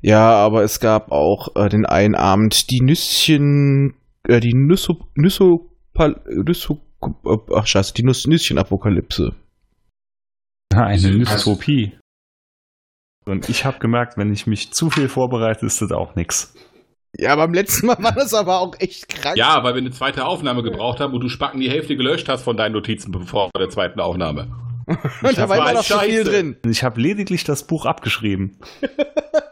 Ja, aber es gab auch äh, den einen Abend die Nüsschen, äh, die Nüsso, Nüsso, Nüsso, ach scheiße, die Nüss, Nüsschen-Apokalypse. Eine Dystopie. Und ich habe gemerkt, wenn ich mich zu viel vorbereite, ist das auch nix. Ja, beim letzten Mal war das aber auch echt krank. Ja, weil wir eine zweite Aufnahme gebraucht haben und du Spacken die Hälfte gelöscht hast von deinen Notizen vor der zweiten Aufnahme. Und da war immer noch so viel drin. Ich habe lediglich das Buch abgeschrieben.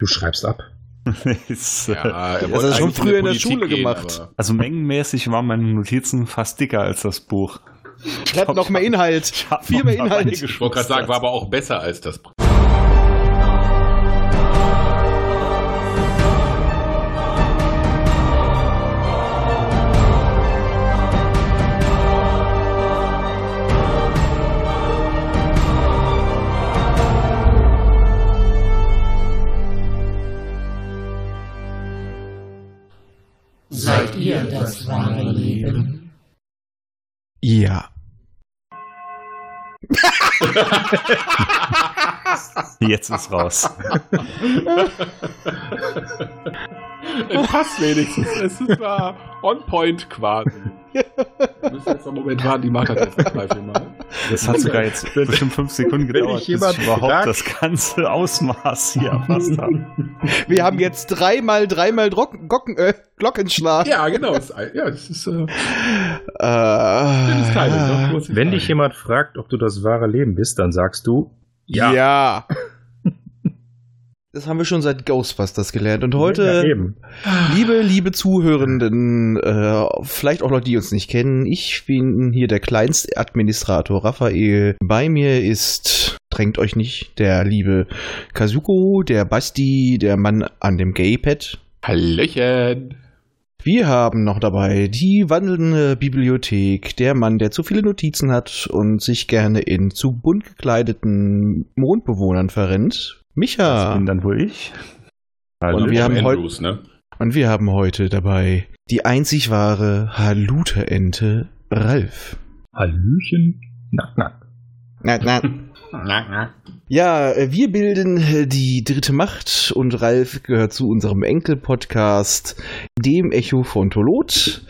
Du schreibst ab. Ja, er Das du schon früher in der Schule gehen, gemacht. aber- also mengenmäßig waren meine Notizen fast dicker als das Buch. Ich hatte noch mehr Inhalt. hab Viel mehr Inhalt. Ich wollte gerade sagen, war aber auch besser als das. Seid ihr das wahre Leben? Ja. Jetzt ist raus. Passt wenigstens. Es ist uh, on point quasi. Wir müssen jetzt einen Moment warten, die macht das jetzt noch drei, vier Mal. Das hat sogar jetzt bestimmt fünf Sekunden gedauert, ich bis ich überhaupt fragt- das ganze Ausmaß hier erfasst habe. Wir haben jetzt dreimal, dreimal Glocken, äh, Glockenschlag. Ja, genau. Es, ja, es ist äh, Äh, Timing. Doch, muss ich Wenn dich jemand fragt, ob du das wahre Leben bist, dann sagst du ja. ja. Das haben wir schon seit Ghostbusters gelernt. Und heute, Ja, eben. liebe, liebe Zuhörenden, äh, vielleicht auch Leute, die uns nicht kennen, ich bin hier der kleinste Administrator Raphael. Bei mir ist, drängt euch nicht, der liebe Kazuko, der Basti, der Mann an dem Gaypad. Hallöchen. Wir haben noch dabei die wandelnde Bibliothek, der Mann, der zu viele Notizen hat und sich gerne in zu bunt gekleideten Mondbewohnern verrennt. Das Micha. bin dann wohl ich. Und wir haben heute- Andrews, ne? Und wir haben heute dabei die einzig wahre Halute-Ente Ralf. Hallöchen. Nack, nack. Na, na. Na, na. Ja, äh, wir bilden äh, die dritte Macht und Ralf gehört zu unserem Enkel-Podcast, dem Echo von Tolot.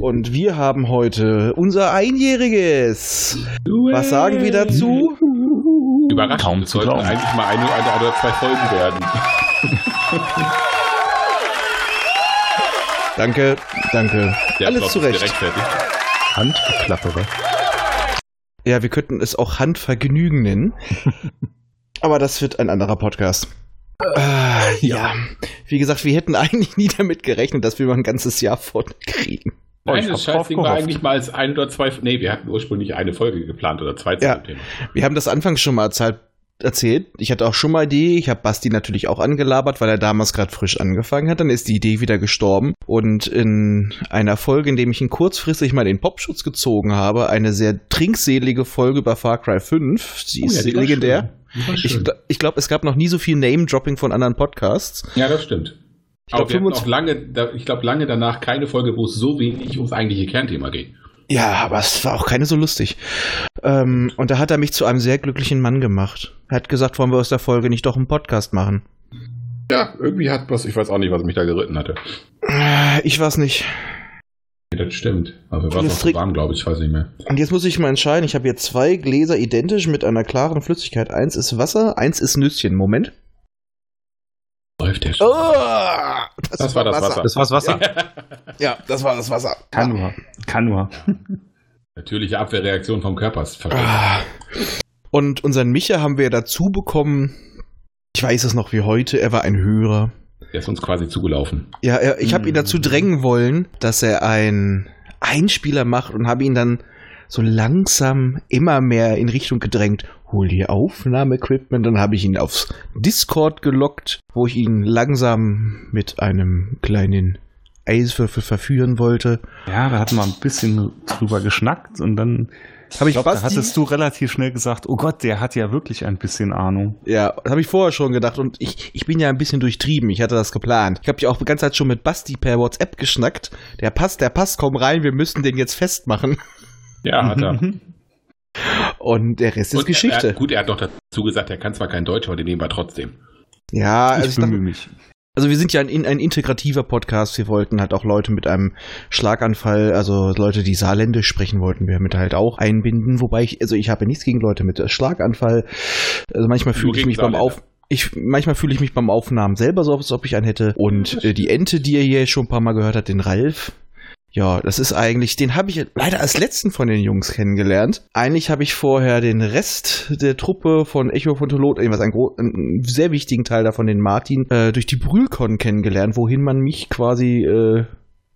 Und wir haben heute unser Einjähriges. Was sagen wir dazu? Überraschend. Kaum zu sollten glauben. eigentlich mal eine, eine oder zwei Folgen werden. Danke, danke. Der Alles Applaus zurecht. Handgeklappere. Ja, wir könnten es auch Handvergnügen nennen. Aber das wird ein anderer Podcast. Äh, ja. wie gesagt, wir hätten eigentlich nie damit gerechnet, dass wir mal ein ganzes Jahr voll kriegen. Oh, ich Nein, das Scheißding war eigentlich mal als ein oder zwei. Nee, wir hatten ursprünglich eine Folge geplant oder zwei Ja. Thema. Wir haben das anfangs schon mal erzählt. Ich hatte auch schon mal Idee. Ich habe Basti natürlich auch angelabert, weil er damals gerade frisch angefangen hat. Dann ist die Idee wieder gestorben. Und in einer Folge, in dem ich ihn kurzfristig mal den Popschutz gezogen habe, eine sehr trinkselige Folge über Far Cry 5. Sie Oh ist ja, die legendär. Die Ich, ich glaube, es gab noch nie so viel Name-Dropping von anderen Podcasts. Ja, das stimmt. Ich glaub, Aber wir hatten 25 auch lange, ich glaube, lange danach keine Folge, wo es so wenig ums eigentliche Kernthema ging. Ja, aber es war auch keine so lustig. Ähm, und da hat er mich zu einem sehr glücklichen Mann gemacht. Er hat gesagt, wollen wir aus der Folge nicht doch einen Podcast machen? Ja, irgendwie hat was, ich weiß auch nicht, was mich da geritten hatte. Äh, Ich weiß nicht. Ja, das stimmt. Also war Das es auch trägt- so warm, glaube ich, ich weiß nicht mehr. Und jetzt muss ich mal entscheiden. Ich habe hier zwei Gläser identisch mit einer klaren Flüssigkeit. Eins ist Wasser, eins ist Nüsschen. Moment. Läuft der schon. Oh, Das war das Wasser. Das war's Wasser. Ja, das war das Wasser. Kann nur. Kann nur. Natürliche Abwehrreaktion vom Körper ist. Ah. Und unseren Micha haben wir dazu bekommen. Ich weiß es noch wie heute. Er war ein Hörer. Der ist uns quasi zugelaufen. Ja, er, ich habe ihn Mhm. dazu drängen wollen, dass er einen Einspieler macht und habe ihn dann so langsam immer mehr in Richtung gedrängt. Hol dir Aufnahmeequipment. Dann habe ich ihn aufs Discord gelockt, wo ich ihn langsam mit einem kleinen Eiswürfel verführen wollte. Ja, da hatten wir ein bisschen drüber geschnackt und dann Habe ich ich glaub, da hattest du relativ schnell gesagt, oh Gott, der hat ja wirklich ein bisschen Ahnung. Ja, habe ich vorher schon gedacht und ich, ich bin ja ein bisschen durchtrieben. Ich hatte das geplant. Ich habe ja auch die ganze Zeit schon mit Basti per WhatsApp geschnackt. Der passt, der passt, komm rein, wir müssen den jetzt festmachen. Ja, hat er. Und der Rest ist Und Geschichte. Er, gut, er hat doch dazu gesagt, er kann zwar kein Deutsch, aber den nehmen wir trotzdem. Ja, also ich ich dachte, bemühe mich. Also wir sind ja ein, ein integrativer Podcast. Wir wollten halt auch Leute mit einem Schlaganfall, also Leute, die Saarländisch sprechen, wollten wir mit halt auch einbinden. Wobei ich, also ich habe nichts gegen Leute mit Schlaganfall. Also manchmal fühle ich mich beim. Auf ich, manchmal fühle ich mich beim Aufnahmen selber so, als ob ich einen hätte. Und äh, die Ente, die ihr hier schon ein paar Mal gehört habt, den Ralf. Ja, das ist eigentlich, den habe ich leider als letzten von den Jungs kennengelernt. Eigentlich habe ich vorher den Rest der Truppe von Echo von Tolot, irgendwas einen, einen sehr wichtigen Teil davon, den Martin, äh, durch die Brühlcon kennengelernt, wohin man mich quasi äh,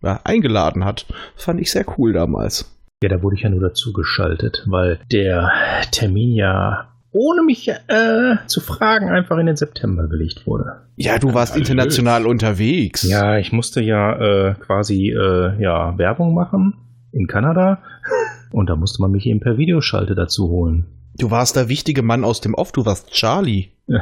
ja, eingeladen hat. Fand ich sehr cool damals. Ja, da wurde ich ja nur dazu geschaltet, weil der Termin ja ohne mich äh, zu fragen einfach in den September gelegt wurde. Ja, du warst Alles. international unterwegs. Ja, ich musste ja äh, quasi äh, ja, Werbung machen in Kanada und da musste man mich eben per Videoschalte dazu holen. Du warst der wichtige Mann aus dem Off, du warst Charlie.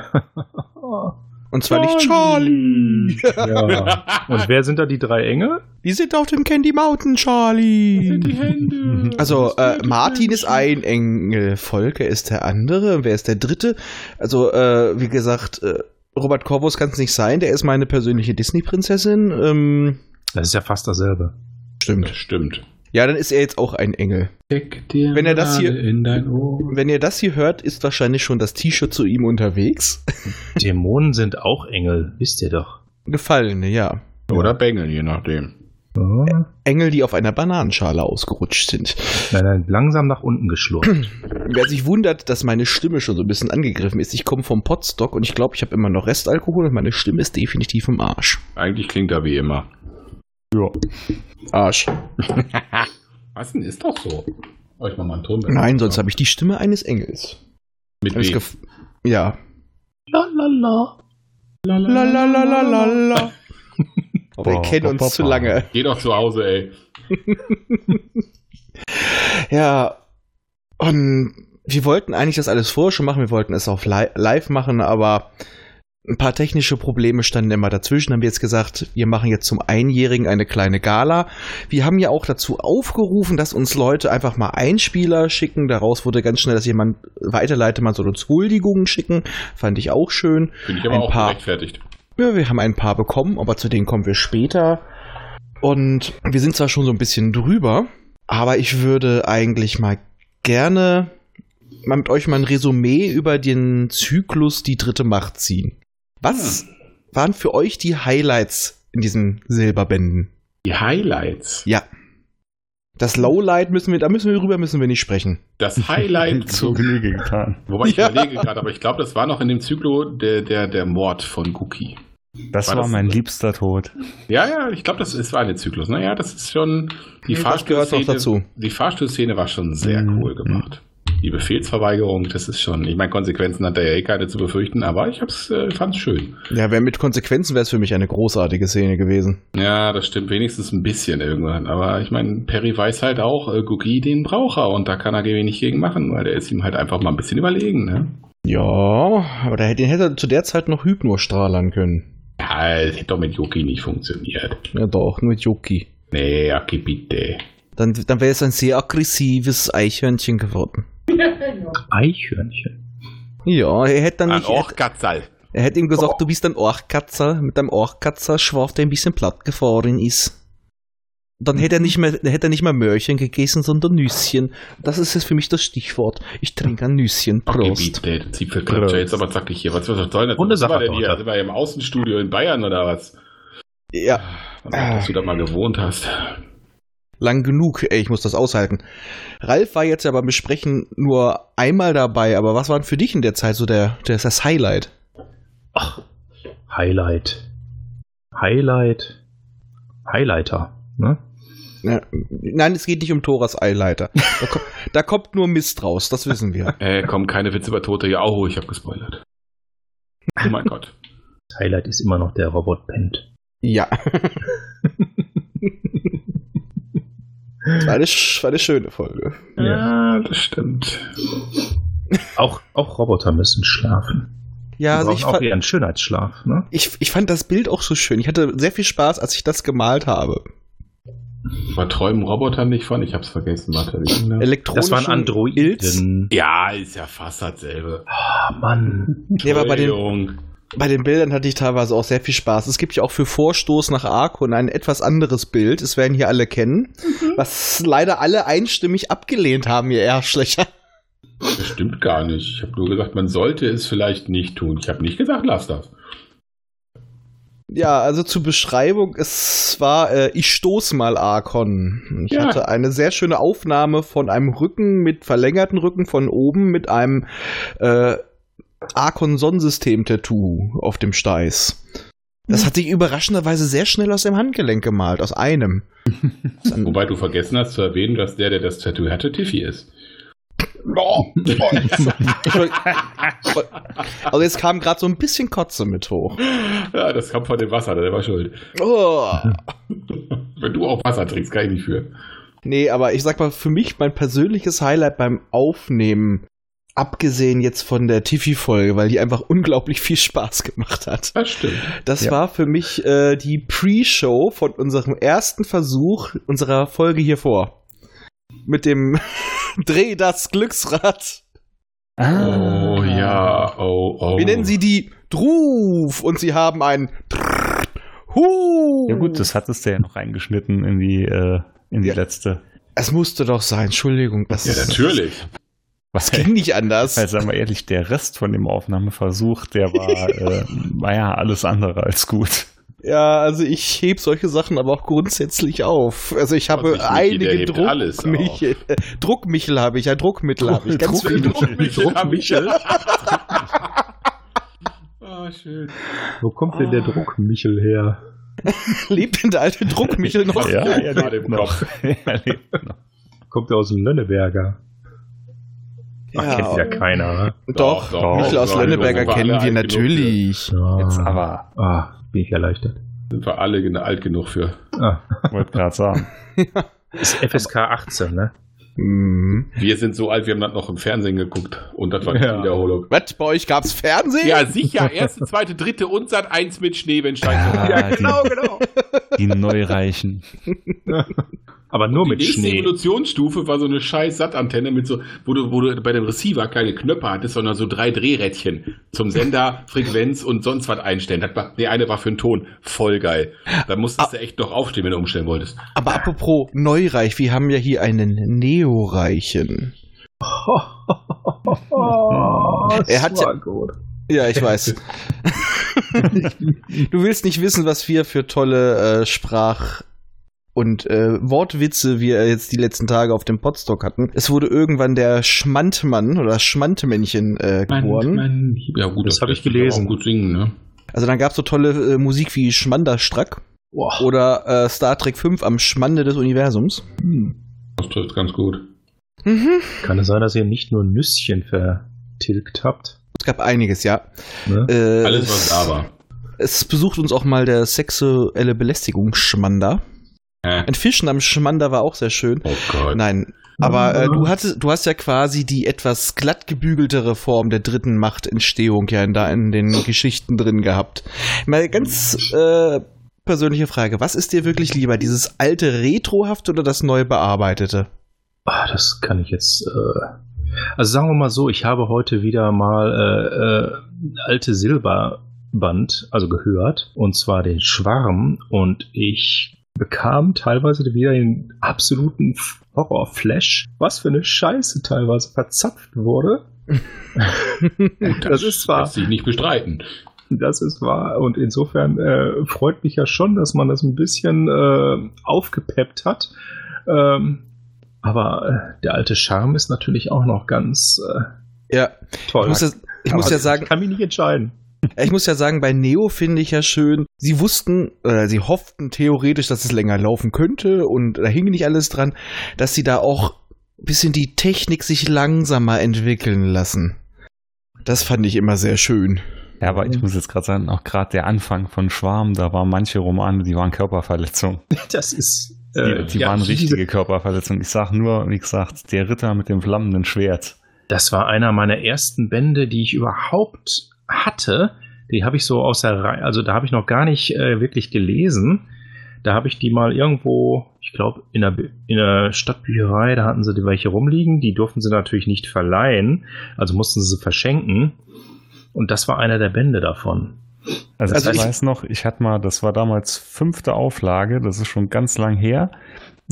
Und zwar nicht Charlie. ja. Und wer sind da die drei Engel? Die sind auf dem Candy Mountain, Charlie. sind die Hände. Also, äh, Martin ist ein Engel, Volker ist der andere. Wer ist der dritte? Also, äh, wie gesagt, äh, Robert Corvus kann es nicht sein. Der ist meine persönliche Disney-Prinzessin. Ähm, Das ist ja fast dasselbe. stimmt. Das stimmt. Ja, dann ist er jetzt auch ein Engel. Wenn er das hier- Nadel in dein Ohr. Wenn ihr das hier hört, ist wahrscheinlich schon das T-Shirt zu ihm unterwegs. Dämonen sind auch Engel, wisst ihr doch. Gefallene, ja. Oder Bengel, je nachdem. Ja. Engel, die auf einer Bananenschale ausgerutscht sind. Nein, nein, langsam nach unten geschlurrt. Wer sich wundert, dass meine Stimme schon so ein bisschen angegriffen ist, ich komme vom Potstock und ich glaube, ich habe immer noch Restalkohol und meine Stimme ist definitiv im Arsch. Eigentlich klingt er wie immer. Arsch. Was denn? Ist doch so. Oh, ich mach mal einen Ton. Nein, sonst habe ich die Stimme eines Engels. Mit? Gef- ja. Lalala. Lalalala. Aber wir kennen uns zu lange. Geh doch zu Hause, ey. Ja. Und wir wollten eigentlich das alles vorher schon machen. Wir wollten es auch li live machen, aber ein paar technische Probleme standen immer dazwischen. Haben wir jetzt gesagt, wir machen jetzt zum Einjährigen eine kleine Gala. Wir haben ja auch dazu aufgerufen, dass uns Leute einfach mal Einspieler schicken. Daraus wurde ganz schnell, dass jemand weiterleitet, man soll uns Huldigungen schicken. Fand ich auch schön. Finde ich aber Ein auch paar. gerechtfertigt. Ja, wir haben ein paar bekommen, aber zu denen kommen wir später. Und wir sind zwar schon so ein bisschen drüber, aber ich würde eigentlich mal gerne mal mit euch mal ein Resümee über den Zyklus Die dritte Macht ziehen. Was waren für euch die Highlights in diesen Silberbänden? Die Highlights. Ja. Das Lowlight müssen wir, da müssen wir drüber müssen wir nicht sprechen. Das Highlight. Zu Genüge getan. Wobei ich Ja. überlege gerade, aber ich glaube, das war noch in dem Zyklo der, der, der Mord von Guki. Das War war, das- mein liebster Tod. Ja, ja, ich glaube, das ist, war ein Zyklus. Naja, das ist schon. Die Fahrstuhlszene, die Fahrstuhlszene war schon sehr Mhm. cool gemacht. Die Befehlsverweigerung, das ist schon. Ich meine, Konsequenzen hat er ja eh keine zu befürchten, aber ich hab's, äh, fand's schön. Ja, wer mit Konsequenzen wäre es für mich eine großartige Szene gewesen. Ja, das stimmt wenigstens ein bisschen irgendwann. Aber ich meine, Perry weiß halt auch, äh, Guki den braucht er und da kann er wenig gegen machen, weil der ist ihm halt einfach mal ein bisschen überlegen, ne? Ja, aber der, den hätte er zu der Zeit noch Hypnostrahlern können. Ja, es hätte doch mit Yuki nicht funktioniert. Ja doch, nur mit Yuki. Nee, Aki, bitte. Dann, dann wäre es ein sehr aggressives Eichhörnchen geworden. Eichhörnchen. Ja, er hätte dann Ein nicht. Orchkatzal. Er hätte ihm gesagt, du bist ein Orchkatzer mit einem Orchkatzer Schwarf, der ein bisschen platt gefahren ist. Dann hätte er nicht mehr, dann hätte er nicht mehr Möhrchen gegessen, sondern Nüsschen. Das ist jetzt für mich das Stichwort. Ich trinke ein Nüsschen. Okay, Prost. bitte, du Zipfelklatscher, jetzt aber zackig hier. Was, was soll das? Runde Sache, denn hier? Sind wir hier im Außenstudio in Bayern oder was? Ja, Dass du da mal gewohnt hast. Lang genug. Ey, ich muss das aushalten. Ralf war jetzt ja beim Besprechen nur einmal dabei, aber was war denn für dich in der Zeit so der, der das Highlight? Highlight. Highlight. Highlighter. Ne? Ja, nein, es geht nicht um Thoras Eileiter. Da, ko da kommt nur Mist raus, das wissen wir. Äh, komm, keine Witze über Tote. Ja, oh, ich hab gespoilert. Oh mein Gott. Das Highlight ist immer noch der Robot Pent. Ja. Das war eine, war eine schöne Folge. Ja, das stimmt. Auch, auch Roboter müssen schlafen. Ja, also ich, auch fand, ihren Schönheitsschlaf. Ne? ich, ich fand das Bild auch so schön. Ich hatte sehr viel Spaß, als ich das gemalt habe. Aber träumen Roboter nicht von? Ich hab's vergessen, warte. ging das? Waren Ilz. Androiden. Ja, ist ja fast dasselbe. Ah, Mann. Nee, aber bei den. Bei den Bildern hatte ich teilweise auch sehr viel Spaß. Es gibt ja auch für Vorstoß nach Arkon ein etwas anderes Bild. Das werden hier alle kennen. Mhm. Was leider alle einstimmig abgelehnt haben, ihr Erschlöcher. Das stimmt gar nicht. Ich habe nur gesagt, man sollte es vielleicht nicht tun. Ich habe nicht gesagt, lass das. Ja, also zur Beschreibung, es war, äh, ich stoß mal Arkon. Ich ja. hatte eine sehr schöne Aufnahme von einem Rücken mit verlängerten Rücken von oben mit einem äh, Arkon-Sonnensystem-Tattoo auf dem Steiß. Das hat sich überraschenderweise sehr schnell aus dem Handgelenk gemalt, aus einem. Wobei du vergessen hast zu erwähnen, dass der, der das Tattoo hatte, Tiffy ist. also jetzt kam gerade so ein bisschen Kotze mit hoch. Ja, das kam von dem Wasser, der war schuld. Oh. Wenn du auch Wasser trinkst, kann ich nicht für. Nee, aber ich sag mal, für mich mein persönliches Highlight beim Aufnehmen, abgesehen jetzt von der Tiffy-Folge, weil die einfach unglaublich viel Spaß gemacht hat. Das stimmt. Das ja. war für mich äh, die Pre-Show von unserem ersten Versuch unserer Folge hier vor. Mit dem Dreh das Glücksrad. Ah. Oh ja, oh, oh. Wir nennen sie die Druf und sie haben ein Hu. Ja gut, das hattest du ja noch reingeschnitten in die, äh, in die ja. letzte. Es musste doch sein, Entschuldigung. Das ja, natürlich. Was ging nicht anders? Also sagen wir ehrlich, der Rest von dem Aufnahmeversuch, der war, äh, war ja alles andere als gut. Ja, also ich heb solche Sachen aber auch grundsätzlich auf. Also ich habe also einige Druckmichel. Äh, Druckmichel habe ich, ein Druckmittel habe ich. Ganz viele Druckmichel. Druckmichel. oh, schön. Wo kommt denn der Druckmichel her? lebt denn der alte Druckmichel noch? ja, er lebt noch. er lebt noch. Kommt er aus dem Lönneberger? Ach, ja, kennt ja keiner, ne? Doch, doch, doch Michel aus Lönneberger kennen wir natürlich. Ja. Jetzt aber. Ah, bin ich erleichtert. Sind wir alle alt genug für. Ah. Wollte gerade sagen. ist FSK 18, ne? Mhm. Wir sind so alt, wir haben das noch im Fernsehen geguckt und das war die ja. Wiederholung. Was, bei euch gab's Fernsehen? Ja, sicher. Erste, zweite, dritte und Sat 1 mit Schneewenstein. Ja, ja, genau, genau. Die Neureichen. Aber nur mit Schnee. Die nächste Evolutionsstufe war so eine scheiß Sattantenne mit so, wo du, wo du bei dem Receiver keine Knöpfe hattest, sondern so drei Drehrädchen zum Sender, Frequenz und sonst was einstellen. Das war, der eine war für den Ton. Voll geil. Da musstest ah, du echt noch aufstehen, wenn du umstellen wolltest. Aber apropos Neureich, wir haben ja hier einen Neoreichen. er hat ja, gut. Ja, ich weiß. du willst nicht wissen, was wir für tolle äh, Sprach und äh, Wortwitze wir jetzt die letzten Tage auf dem Podstock hatten. Es wurde irgendwann der Schmandmann oder Schmandmännchen äh, geboren. Mann, ja gut, das, das habe ich gelesen. Gut singen, ne? Also dann gab es so tolle äh, Musik wie Schmanderstrack wow. oder äh, Star Trek 5 am Schmande des Universums. Hm. Das trifft ganz gut. Mhm. Kann es sein, dass ihr nicht nur Nüsschen vertilgt habt? Es gab einiges, ja. Ne? Äh, Alles, was da war. Es besucht uns auch mal der sexuelle Belästigungsschmander. Äh. Ein Fischen am Schmander war auch sehr schön. Oh Gott. Nein. Aber äh, du, hattest, du hast ja quasi die etwas glatt gebügeltere Form der dritten Machtentstehung ja in, da in den Geschichten drin gehabt. Mal ganz äh, persönliche Frage. Was ist dir wirklich lieber? Dieses alte Retrohaft oder das neu bearbeitete? Ah, das kann ich jetzt. Äh also sagen wir mal so, ich habe heute wieder mal äh, äh, alte Silberband, also gehört, und zwar den Schwarm, und ich bekam teilweise wieder den absoluten Horror-Flash, was für eine Scheiße teilweise verzapft wurde. das, das, ist zwar. Lässt sich nicht bestreiten. Das ist wahr. Und insofern äh, freut mich ja schon, dass man das ein bisschen äh, aufgepeppt hat. Ähm, aber äh, der alte Charme ist natürlich auch noch ganz äh, ja. toll. Ich muss, das, ich muss ja sagen. Ich kann mich nicht entscheiden. Ich muss ja sagen, bei Neo finde ich ja schön, sie wussten, oder sie hofften theoretisch, dass es länger laufen könnte und da hing nicht alles dran, dass sie da auch ein bisschen die Technik sich langsamer entwickeln lassen. Das fand ich immer sehr schön. Ja, aber ich muss jetzt gerade sagen, auch gerade der Anfang von Schwarm, da waren manche Romane, die waren Körperverletzungen. Das ist. Äh, die, die ja, waren richtige Körperverletzungen. Ich sag nur, wie gesagt, der Ritter mit dem flammenden Schwert. Das war einer meiner ersten Bände, die ich überhaupt hatte, die habe ich so aus der Reihe, also da habe ich noch gar nicht äh, wirklich gelesen. Da habe ich die mal irgendwo, ich glaube, in der, in der Stadtbücherei, da hatten sie die welche rumliegen. Die durften sie natürlich nicht verleihen, also mussten sie verschenken. Und das war einer der Bände davon. Also, Also ich, ich- weiß noch, ich hatte mal, das war damals fünfte Auflage, das ist schon ganz lang her.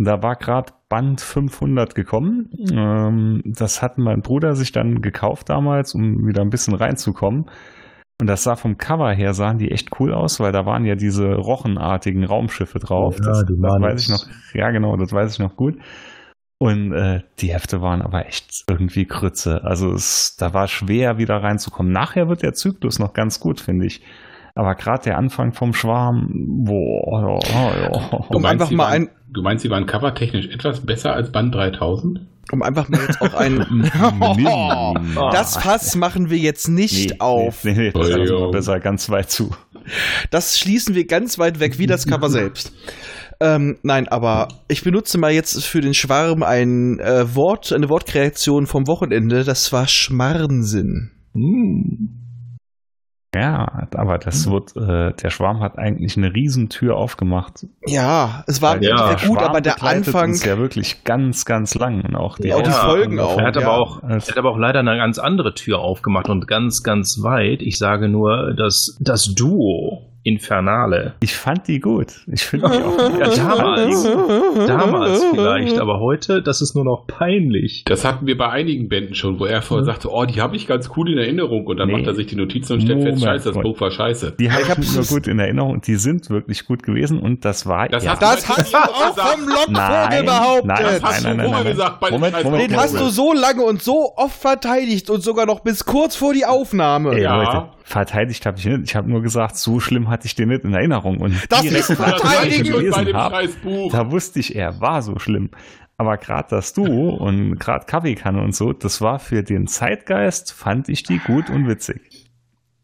Da war gerade Band 500 gekommen. Ähm, das hat mein Bruder sich dann gekauft damals, um wieder ein bisschen reinzukommen. Und das sah vom Cover her, sahen die echt cool aus, weil da waren ja diese rochenartigen Raumschiffe drauf. Ja, das, die das waren weiß ich noch. Ja, genau, das weiß ich noch gut. Und äh, die Hefte waren aber echt irgendwie Krütze. Also es, da war schwer wieder reinzukommen. Nachher wird der Zyklus noch ganz gut, finde ich. Aber gerade der Anfang vom Schwarm, boah, ja, ja. Du Um meinst, einfach sie mal waren, ein- Du meinst, sie waren covertechnisch etwas besser als Band 3000? Um einfach mal jetzt auch ein. das Fass machen wir jetzt nicht auf. Nee, nee, das Oh, lassen wir jo. besser ganz weit zu. Das schließen wir ganz weit weg, wie das Cover selbst. Ähm, nein, aber ich benutze mal jetzt für den Schwarm ein äh, Wort, eine Wortkreation vom Wochenende. Das war Schmarrensinn. Hm. Ja, aber das wird, äh, der Schwarm hat eigentlich eine Riesentür aufgemacht. Ja, es war Ja, sehr gut, Schwarm aber der Anfang. uns ja wirklich ganz, ganz lang. Und auch die, Ja, auch die Folgen auch. Er hat, ja. aber auch, er hat aber auch leider eine ganz andere Tür aufgemacht und ganz, ganz weit. Ich sage nur, dass das Duo Infernale. Ich fand die gut. Ich finde die auch gut. Ja, damals. Damals vielleicht, aber heute, das ist nur noch peinlich. Das hatten wir bei einigen Bänden schon, wo er vorher sagte, oh, die habe ich ganz cool in Erinnerung. Und dann Nee. macht er sich die Notizen und stellt fest, Moment, scheiße, das Moment. Buch war scheiße. Die habe Ich hab's- nicht nur gut in Erinnerung und die sind wirklich gut gewesen und das war Das ja, hast Das du hast du auch vom Lockvogel behauptet. nein, Das hast nein, du nein, nein, gesagt bei Moment, Moment, Den hast du so lange und so oft verteidigt und sogar noch bis kurz vor die Aufnahme. Ey, Ja. Leute, verteidigt habe ich nicht. Ich habe nur gesagt, so schlimm hatte ich den nicht in Erinnerung. Und Das ist nachdem ich ihn Verteidigung bei gelesen dem hab, scheiß Buch. Da wusste ich, er war so schlimm. Aber gerade das Duo und gerade Kaffeekanne und so, das war für den Zeitgeist, fand ich die gut und witzig.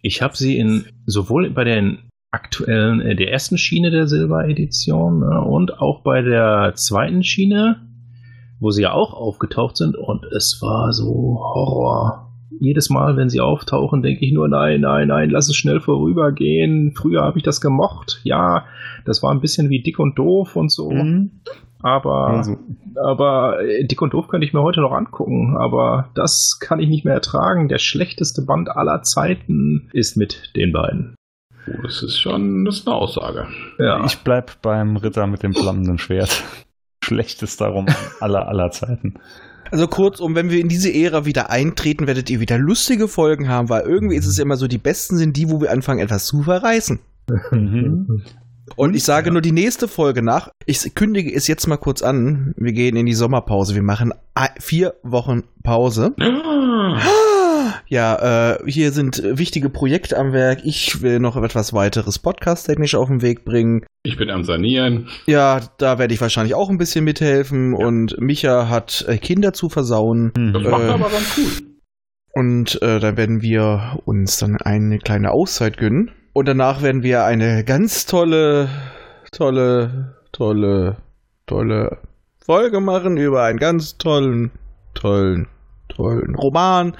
Ich habe sie in sowohl bei den aktuellen, äh, der ersten Schiene der Silber-Edition äh, und auch bei der zweiten Schiene, wo sie ja auch aufgetaucht sind und es war so Horror. Jedes Mal, wenn sie auftauchen, denke ich nur, nein, nein, nein, lass es schnell vorübergehen. Früher habe ich das gemocht. Ja, das war ein bisschen wie dick und doof und so. Mhm. Aber, Also, aber äh, dick und doof könnte ich mir heute noch angucken. Aber das kann ich nicht mehr ertragen. Der schlechteste Band aller Zeiten ist mit den beiden. Oh, das ist schon, das ist eine Aussage. Ja. ich bleib beim Ritter mit dem flammenden Schwert. Schlechtester Roman aller, aller Zeiten. Also kurzum, wenn wir in diese Ära wieder eintreten, werdet ihr wieder lustige Folgen haben, weil irgendwie ist es immer so, die besten sind die, wo wir anfangen, etwas zu verreißen. Mhm. Und ich sage nur die nächste Folge nach. Ich kündige es jetzt mal kurz an. Wir gehen in die Sommerpause. Wir machen vier Wochen Pause. Ja, äh, hier sind äh, wichtige Projekte am Werk. Ich will noch etwas weiteres podcast-technisch auf den Weg bringen. Ich bin am Sanieren. Ja, da werde ich wahrscheinlich auch ein bisschen mithelfen. Und Micha hat äh, Kinder zu versauen. Das Mhm. macht Äh, er aber ganz gut. Und äh, dann werden wir uns dann eine kleine Auszeit gönnen. Und danach werden wir eine ganz tolle, tolle, tolle, tolle Folge machen über einen ganz tollen, tollen, tollen Roman.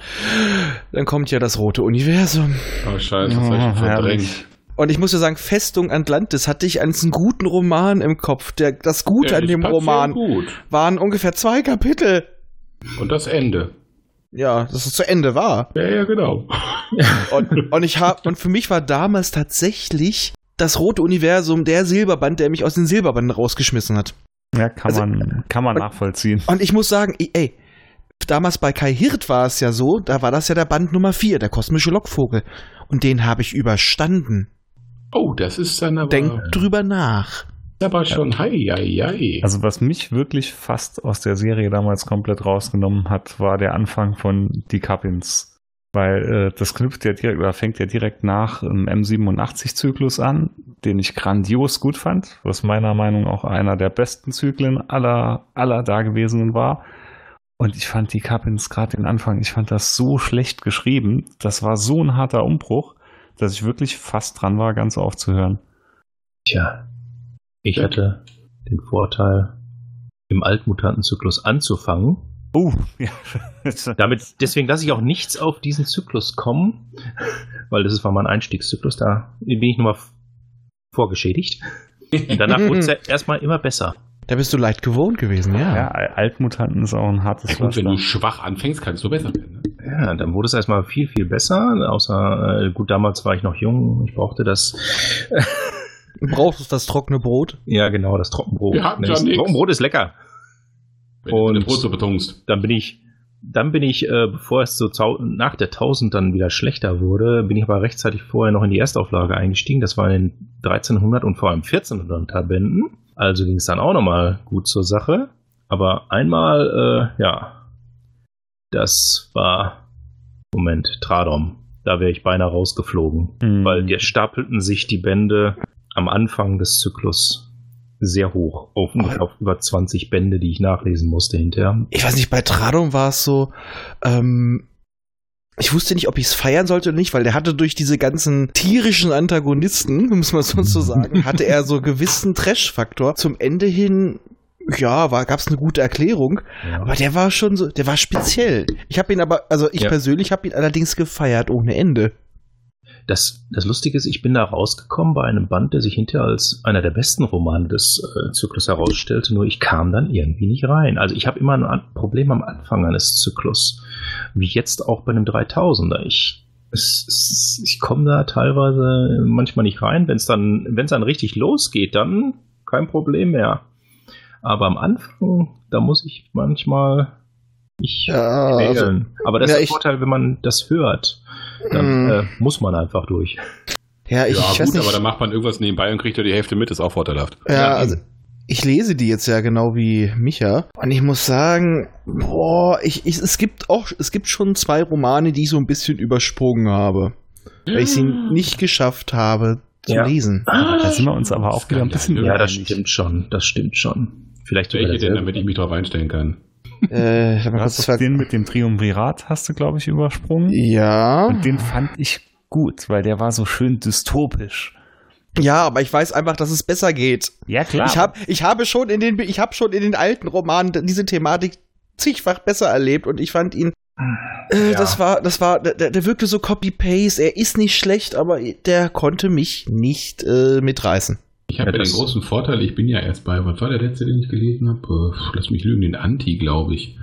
Dann kommt ja das rote Universum. Oh, scheiße, das hab ich Oh, schon verdrängt. Und ich muss ja sagen, Festung Atlantis hatte ich als einen guten Roman im Kopf. Der, das Gute Ja, an dem Roman waren ungefähr zwei Kapitel. Und das Ende. Ja, dass es zu Ende war. Ja, ja, genau. Und, und ich hab, und für mich war damals tatsächlich das rote Universum der Silberband, der mich aus den Silberbanden rausgeschmissen hat. Ja, kann Also- man, kann man und- nachvollziehen. Und ich muss sagen, ey, damals bei Kai Hirt war es ja so, da war das ja der Band Nummer 4, der kosmische Lockvogel. Und den habe ich überstanden. Oh, das ist dann aber, Denk drüber nach. aber schon hei, hei, hei. Also was mich wirklich fast aus der Serie damals komplett rausgenommen hat, war der Anfang von Die Cuppins. Weil äh, das knüpft ja direkt oder fängt ja direkt nach dem M87-Zyklus an, den ich grandios gut fand, was meiner Meinung nach auch einer der besten Zyklen aller, aller Dagewesenen war. Und ich fand die Cuppins gerade den Anfang, ich fand das so schlecht geschrieben. Das war so ein harter Umbruch, dass ich wirklich fast dran war, ganz aufzuhören. Tja, ich hatte den Vorteil, im Altmutantenzyklus anzufangen. Oh, ja. Damit, deswegen lasse ich auch nichts auf diesen Zyklus kommen, weil das ist war mein Einstiegszyklus, da bin ich nochmal vorgeschädigt. Und danach wurde es ja erstmal immer besser. Da bist du leicht gewohnt gewesen, ja. Ja, Altmutanten ist auch ein hartes Ja, gut, wenn du schwach anfängst, kannst du besser werden. Ne? Ja, dann wurde es erstmal viel, viel besser. Außer, äh, gut, damals war ich noch jung. Ich brauchte das. Du brauchst das trockene Brot. ja, genau, das Trockenbrot. Wir hatten ja das. Trockenbrot ist lecker. Wenn du Und- deine Brotsuppe tunkst. Dann bin ich, dann bin ich, äh, bevor es so nach der 1000 dann wieder schlechter wurde, bin ich aber rechtzeitig vorher noch in die Erstauflage eingestiegen. Das war in den 1300 und vor allem 1400 Bänden. Also ging es dann auch nochmal gut zur Sache. Aber einmal, äh, ja, das war, Moment, Tradom. Da wäre ich beinahe rausgeflogen. Mhm. Weil dir stapelten sich die Bände am Anfang des Zyklus sehr hoch. Auf ungefähr auf über 20 Bände, die ich nachlesen musste hinterher. Ich weiß nicht, bei Tradom war es so, ähm, ich wusste nicht, ob ich es feiern sollte oder nicht, weil der hatte durch diese ganzen tierischen Antagonisten, muss man so zu sagen, hatte er so gewissen Trash-Faktor. Zum Ende hin, ja, war, gab es eine gute Erklärung, Ja. aber der war schon so, der war speziell. Ich habe ihn aber, also ich Ja. persönlich habe ihn allerdings gefeiert ohne Ende. Das, das Lustige ist, ich bin da rausgekommen bei einem Band, der sich hinterher als einer der besten Romane des äh, Zyklus herausstellte, nur ich kam dann irgendwie nicht rein. Also ich habe immer ein Problem am Anfang eines Zyklus, wie jetzt auch bei einem 3000er. Ich, es, ich komme da teilweise manchmal nicht rein. Wenn es dann, wenn es dann richtig losgeht, dann kein Problem mehr. Aber am Anfang, da muss ich manchmal ich Ja, also, quälen. Aber das ja, ist ich- der Vorteil, wenn man das hört. Dann Mm. äh, muss man einfach durch. ja, ich, ja, ich gut, nicht. aber dann macht man irgendwas nebenbei und kriegt ja die Hälfte mit, ist auch vorteilhaft. Ja, also ich lese die jetzt ja genau wie Micha und ich muss sagen, boah, ich, ich, es gibt auch, es gibt schon zwei Romane, die ich so ein bisschen übersprungen habe, weil ich sie nicht geschafft habe zu Ja. lesen. Da sind wir uns aber auch wieder ein bisschen Ja, Ja, das stimmt schon. Das stimmt schon. Vielleicht Welche denn, damit ich mich darauf einstellen kann? Äh, hab Du kurz hast doch den mit dem Triumvirat, hast du, glaube ich, übersprungen. ja, Und den fand ich gut, weil der war so schön dystopisch. ja, aber ich weiß einfach, dass es besser geht. Ja, klar. Ich habe, ich habe schon in den, ich habe schon in den alten Romanen diese Thematik zigfach besser erlebt und ich fand ihn, äh, Ja. das war, das war, der, der wirkte so Copy-Paste. Er ist nicht schlecht, aber der konnte mich nicht äh, mitreißen. Ich habe Ja, den großen Vorteil, ich bin ja erst bei, was war der letzte, den ich gelesen habe? Äh, lass mich lügen, den Anti, glaube ich.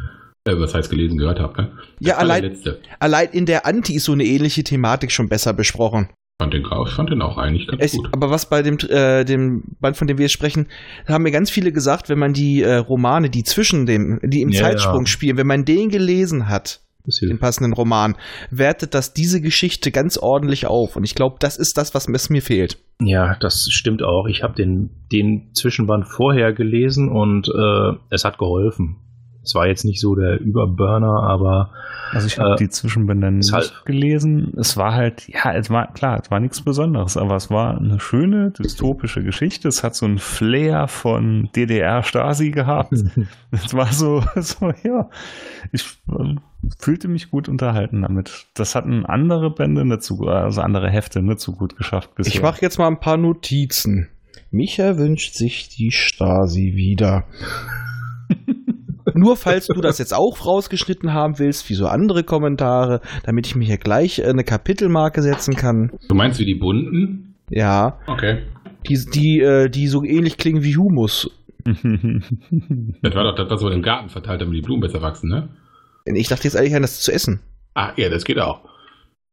Äh, was heißt gelesen, gehört habe, ne? Das Ja, allein-. Allein in der Anti ist so eine ähnliche Thematik schon besser besprochen. Fand den, ich fand den auch eigentlich ganz Es, gut. aber was bei dem, äh, dem Band, von dem wir jetzt sprechen, da haben mir ganz viele gesagt, wenn man die äh, Romane, die zwischen dem, die im Ja, Zeitsprung ja. spielen, wenn man den gelesen hat, den passenden Roman, wertet das diese Geschichte ganz ordentlich auf. Und ich glaube, das ist das, was mir fehlt. Ja, das stimmt auch. Ich habe den, den Zwischenband vorher gelesen und äh, es hat geholfen. Es war jetzt nicht so der Überburner, aber Also ich habe Äh, die Zwischenbände nicht halt- gelesen. Es war halt, ja, es war klar, es war nichts Besonderes, aber es war eine schöne dystopische Geschichte. Es hat so einen Flair von DDR-Stasi gehabt. Es war so, so ja, ich ähm, fühlte mich gut unterhalten damit. Das hatten andere Bände nicht so, also andere Hefte nicht so gut geschafft bisher. Ich mache jetzt mal ein paar Notizen. Micha wünscht sich die Stasi wieder. Nur falls du das jetzt auch rausgeschnitten haben willst, wie so andere Kommentare, damit ich mir hier gleich eine Kapitelmarke setzen kann. Du meinst wie die bunten? Ja, Okay. die, die, äh, die so ähnlich klingen wie Humus. Das war doch das, was wir im Garten verteilt, damit die Blumen besser wachsen, ne? Ich dachte jetzt eigentlich an das zu essen. Ah, ja, das geht auch.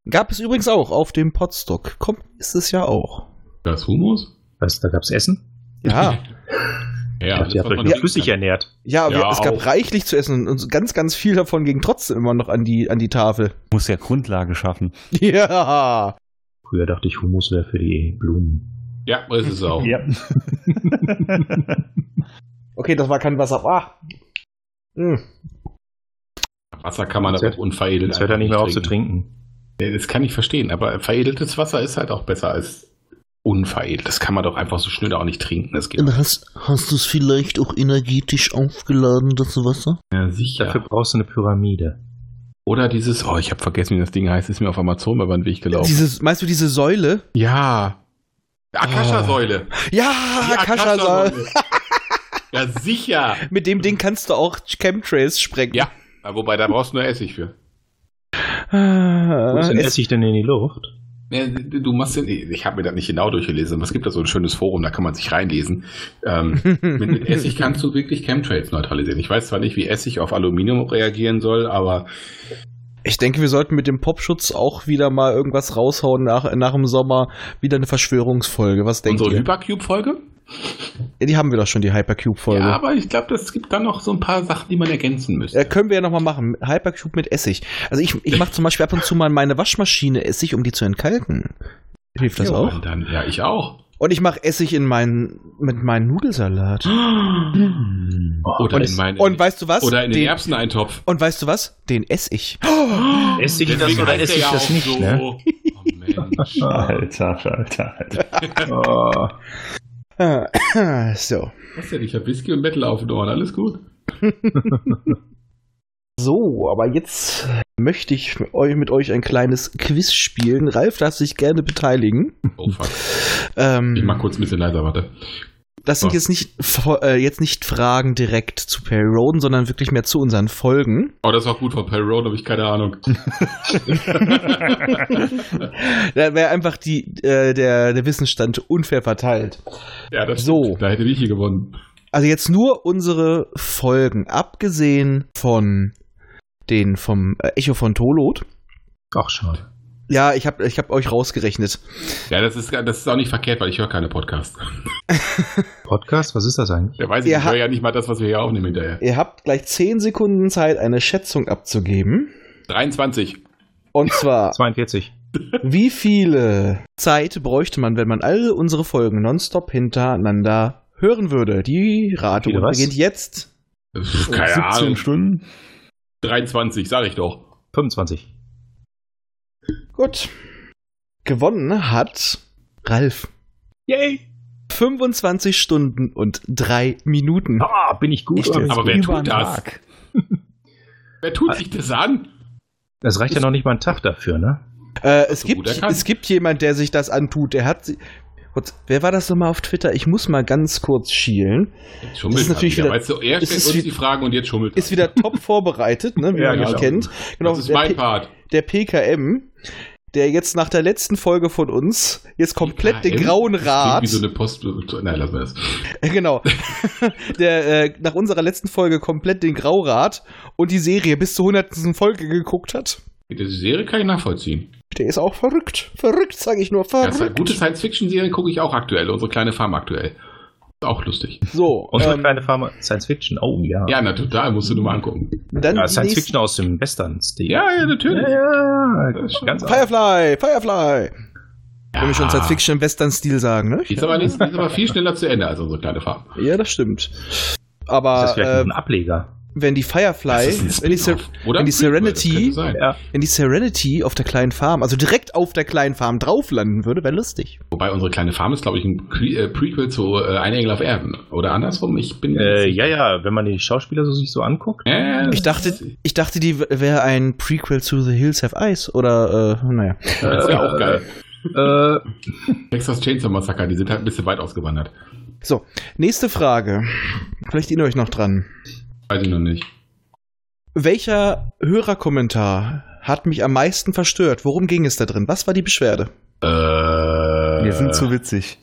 Gab es übrigens auch auf dem Potstock. Kommt, ist es ja auch. Das Humus? was, da gab's Essen? Ja, Ja, ich das, dachte, ihr habt man euch flüssig kann. ernährt. ja, wir, Ja, es gab reichlich zu essen und ganz, ganz viel davon ging trotzdem immer noch an die, an die Tafel. Muss ja Grundlage schaffen. Ja. Früher dachte ich, Humus wäre für die Blumen. Ja, ist es auch. Ja. Okay, das war kein Wasser. Ah. Hm. Wasser kann man Jetzt aber unveredelt Jetzt hört er nicht mehr auf zu trinken. Ja, Das kann ich verstehen, aber veredeltes Wasser ist halt auch besser als unveredelt. Das kann man doch einfach so schnell auch nicht trinken. Das geht Hast, hast du es vielleicht auch energetisch aufgeladen, das Wasser? ja sicher. Dafür brauchst du eine Pyramide. Oder dieses, oh, ich habe vergessen, wie das Ding heißt, ist mir auf Amazon über den Weg gelaufen. Dieses, meinst du diese Säule? ja. Akasha-Säule. Ja, Die Akasha-Säule. ja, sicher. Mit dem Ding kannst du auch Chemtrails sprengen. Ja, wobei da brauchst du nur Essig für. Wo ist denn Äh, es, Essig denn in die Luft? Ja, du machst ja, ich habe mir das nicht genau durchgelesen, aber es gibt da so ein schönes Forum, da kann man sich reinlesen. Ähm, mit, mit Essig kannst du wirklich Chemtrails neutralisieren. Ich weiß zwar nicht, wie Essig auf Aluminium reagieren soll, aber Ich denke, wir sollten mit dem Popschutz auch wieder mal irgendwas raushauen nach, nach dem Sommer. Wieder eine Verschwörungsfolge. Was denkt unsere ihr? Hypercube-Folge? Ja, die haben wir doch schon, die Hypercube-Folge. Ja, Ja, aber ich glaube, es gibt dann noch so ein paar Sachen, die man ergänzen müsste. können wir ja nochmal machen. Hypercube mit Essig. Also ich, ich mache zum Beispiel ab und zu mal in meine Waschmaschine Essig, um die zu entkalken. Hilft das Ja, auch? Dann, ja, ich auch. Und ich mache Essig in meinen, mit meinem Nudelsalat. Oder Und, in meine, und weißt du was? oder in den den, Erbseneintopf. und weißt du was? Den esse ich. Essig das Deswegen oder heißt esse der ich ja das nicht, so. ne? Oh, Mensch. Alter, Alter, Alter. Oh. Ah, so. Was denn? Ich habe Whisky und Metal auf den Ohren. Alles gut. So, aber jetzt möchte ich mit euch, mit euch ein kleines Quiz spielen. Ralf darf sich gerne beteiligen. Oh fuck. Ähm, Ich mach kurz ein bisschen leiser, warte. Das sind Oh. jetzt nicht, äh, jetzt nicht Fragen direkt zu Perry Roden, sondern wirklich mehr zu unseren Folgen. Oh, das auch gut von Perry Road, habe ich keine Ahnung. Da wäre einfach die, äh, der, der Wissensstand unfair verteilt. ja, das So. stimmt. Da hätte ich hier gewonnen. Also jetzt nur unsere Folgen, abgesehen von den vom äh, Echo von Tolot. Ach, schade. Ja, ich habe ich hab euch rausgerechnet. Ja, das ist, das ist auch nicht verkehrt, weil ich höre keine Podcasts. Podcast, was ist das eigentlich? Der weiß ich, ich höre ja nicht mal das, was wir hier aufnehmen hinterher. Ihr habt gleich 10 Sekunden Zeit, eine Schätzung abzugeben. 23. Und zwar, 42. wie viele Zeit bräuchte man, wenn man alle unsere Folgen nonstop hintereinander hören würde? Die Rate beginnt jetzt. Keine 17 Ahnung. Stunden. 23, sag ich doch. 25. Gut. Gewonnen hat Ralf. Yay! 25 Stunden und 3 Minuten. Ah, bin ich gut. Jetzt? Aber wer tut einen das? Wer tut sich das an? Das reicht ja noch nicht mal ein Tag dafür, ne? Äh, es, So gibt, es gibt jemand, der sich das antut. Der hat. sie- Kurz, wer war das nochmal auf Twitter? Ich muss mal ganz kurz schielen. Jetzt schummelt Das ist natürlich er wieder. wieder- Weißt du, er es stellt ist uns wie- die Fragen und jetzt schummelt Ist er. wieder top vorbereitet, ne, wie Ja, man mich genau. kennt. Genau, Das ist mein Part. der PKM, der jetzt nach der letzten Folge von uns jetzt komplett den PKM? grauen Rat. Wie so eine Post. Nein, lassen wir das. Genau. der äh, nach unserer letzten Folge komplett den Graurat und die Serie bis zur 100. Folge geguckt hat. Die Serie kann ich nachvollziehen. Der ist auch verrückt. Verrückt, sage ich nur. Ja, Verrückt. ist gute Science-Fiction-Serien gucke ich auch aktuell. Unsere kleine Farm aktuell. Ist auch lustig. so, Unsere ähm, kleine Pharma Science Fiction. Oh ja. Ja, na total. Musst du nur mal angucken. dann Ja, Science Fiction aus dem Western-Stil. Ja, ja, natürlich. ja, ja. Ist Ganz Firefly, Firefly. Wenn wir schon Ja. Science Fiction im Western-Stil sagen, ne? Die ist aber, nicht, die ist aber viel schneller zu Ende als unsere kleine Farm. Ja, das stimmt. Ist Aber das vielleicht äh, ein Ableger? Wenn die Firefly, Das wenn die, Ser wenn die das Serenity. Ja. wenn die Serenity auf der kleinen Farm, also direkt auf der kleinen Farm drauf landen würde, wäre lustig. Wobei unsere kleine Farm ist, glaube ich, ein Pre äh, Prequel zu äh, Ein Engel auf Erden. Oder andersrum? Ich bin. Äh, ja, ja, wenn man die Schauspieler so sich so anguckt. Äh, Ich dachte, ich dachte, die wäre ein Prequel zu The Hills Have Eyes oder äh, naja. Das ist ja auch geil. Äh, Texas Chainsaw Massacre, die sind halt ein bisschen weit ausgewandert. So, nächste Frage. Vielleicht erinnert euch noch dran. Weiß ich noch nicht. Welcher Hörerkommentar hat mich am meisten verstört? Worum ging es da drin? Was war die Beschwerde? Äh, Wir sind zu witzig.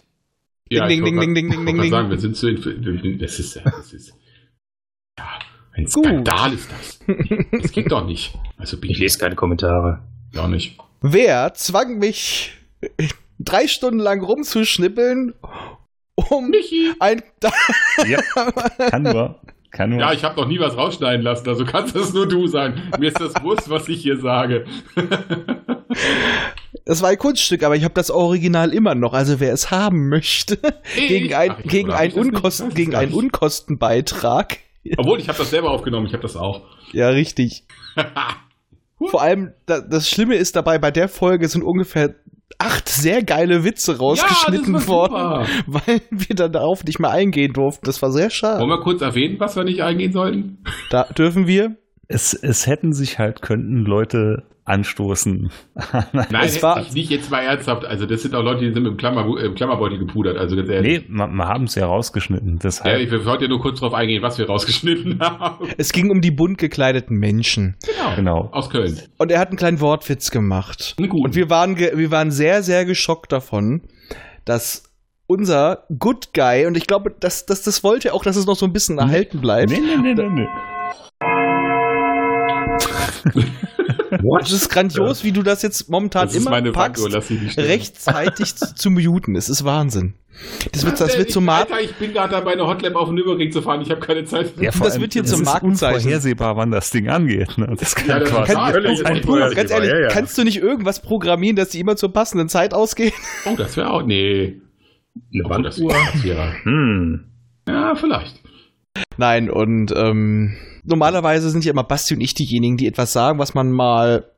ja, Ding, ich ding, ding, ding, ding, ding, ding. sagen, wir sind zu. Das ist, das ist. Ja, ein Gut. Skandal ist das. Das geht doch nicht. Also bin ich lese keine Kommentare. auch nicht. Wer zwang mich drei Stunden lang rumzuschnippeln, um Michi! ein. Ja, kann nur. Kann nur. Ja, ich habe noch nie was rausschneiden lassen, also kannst das nur du sagen. Mir ist das bewusst, was ich hier sage. Das war ein Kunststück, aber ich habe das Original immer noch. Also wer es haben möchte, gegen, ich- gegen, oder hab ein ich das nicht? Unkosten, gegen einen. Unkostenbeitrag. Obwohl, ich habe das selber aufgenommen, ich habe das auch. Ja, richtig. Vor allem, da, das Schlimme ist dabei, bei der Folge sind ungefähr acht sehr geile Witze rausgeschnitten Ja, worden, super. weil wir dann darauf nicht mehr eingehen durften. Das war sehr schade. Wollen wir kurz erwähnen, was wir nicht eingehen sollten? Da dürfen wir. Es, es hätten sich halt könnten Leute anstoßen. Nein, Es war- nicht jetzt mal ernsthaft. Also das sind auch Leute, die sind im, Klammer, im Klammerbeutel gepudert. Also ganz ehrlich. nee, wir, haben es ja rausgeschnitten. Ja, Deshalb. ich wollte ja nur kurz drauf eingehen, was wir rausgeschnitten haben. Es ging um die bunt gekleideten Menschen. Genau. Genau. Aus Köln. Und er hat einen kleinen Wortwitz gemacht. Guten. Und wir waren, wir waren sehr, sehr geschockt davon, dass unser Good Guy, und ich glaube, dass, dass das wollte er auch, dass es noch so ein bisschen erhalten bleibt. Nee, nee, nee, nee, nee. Das ist grandios, wie du das jetzt momentan das ist immer meine packst, Faktor, lass rechtzeitig zu, zu muten. Es ist Wahnsinn. Das wird, das wird ich, zum Markt. Ich bin gerade dabei, eine Hotlap auf den Nürburgring zu fahren. Ich habe keine Zeit. Ja, Das allem, wird hier es zum ist Markenzeichen. unvorhersehbar, wann das Ding angeht. Ne? Das kann Ja, das quasi kann- du, du, unvorhersehbar, ganz ehrlich, ja, ja. kannst du nicht irgendwas programmieren, dass die immer zur passenden Zeit ausgehen? Oh, das wäre auch. Nee. Eine das Wanduhr. Hm. Ja, vielleicht. Nein, und ähm, normalerweise sind ja immer Basti und ich diejenigen, die etwas sagen, was man mal.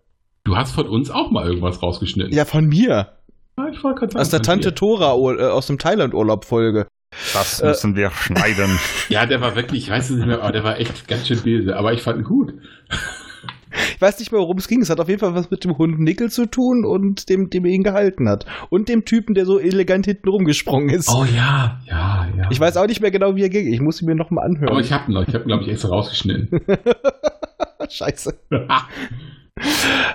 Du hast von uns auch mal irgendwas rausgeschnitten. Ja, von mir. Ja, ich wollte gerade sagen, Aus der Tante dir. Tora, äh, aus dem Thailand-Urlaub-Folge. Das Äh, müssen wir schneiden. Ja, der war wirklich, ich weiß es nicht mehr, aber der war echt ganz schön böse. Aber ich fand ihn gut. Ich weiß nicht mehr, worum es ging. Es hat auf jeden Fall was mit dem Hund Nickel zu tun und dem, dem er ihn gehalten hat. Und dem Typen, der so elegant hinten rumgesprungen ist. Oh ja, ja, ja. Ich weiß auch nicht mehr genau, wie er ging. Ich muss ihn mir nochmal anhören. Aber ich hab ihn noch. Ich habe ihn, glaube ich, extra rausgeschnitten. Scheiße.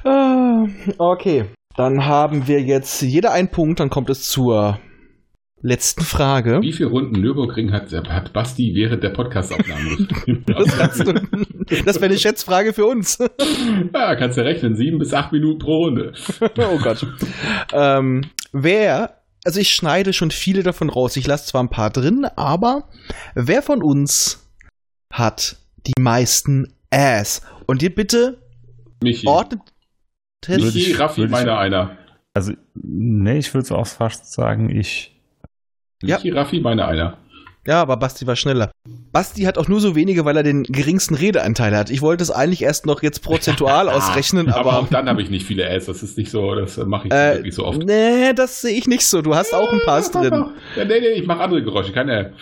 Ah, okay. Dann haben wir jetzt jeder einen Punkt, dann kommt es zur letzten Frage. Wie viele Runden Nürburgring hat, hat Basti während der Podcastaufnahme gespielt? Das, kannst du, das wäre eine Schätzfrage für uns. ja, kannst du rechnen. Sieben bis acht Minuten pro Runde. oh Gott. Ähm, wer, also ich schneide schon viele davon raus. Ich lasse zwar ein paar drin, aber wer von uns hat die meisten Ass? Und ihr bitte Michi. ordnet Würde Michi, ich- Raffi, meiner einer. Also, nee, ich würde auch fast sagen, ich. Ja. Michi, Raffi, meiner einer. Ja, aber Basti war schneller. Basti hat auch nur so wenige, weil er den geringsten Redeanteil hat. Ich wollte es eigentlich erst noch jetzt prozentual ausrechnen, aber, aber. auch dann habe ich nicht viele Ass. Das ist nicht so, das mache ich äh, wirklich so oft. nee, das sehe ich nicht so. Du hast auch ein paar drin. Ja, nee, nee, ich mache andere Geräusche, keine.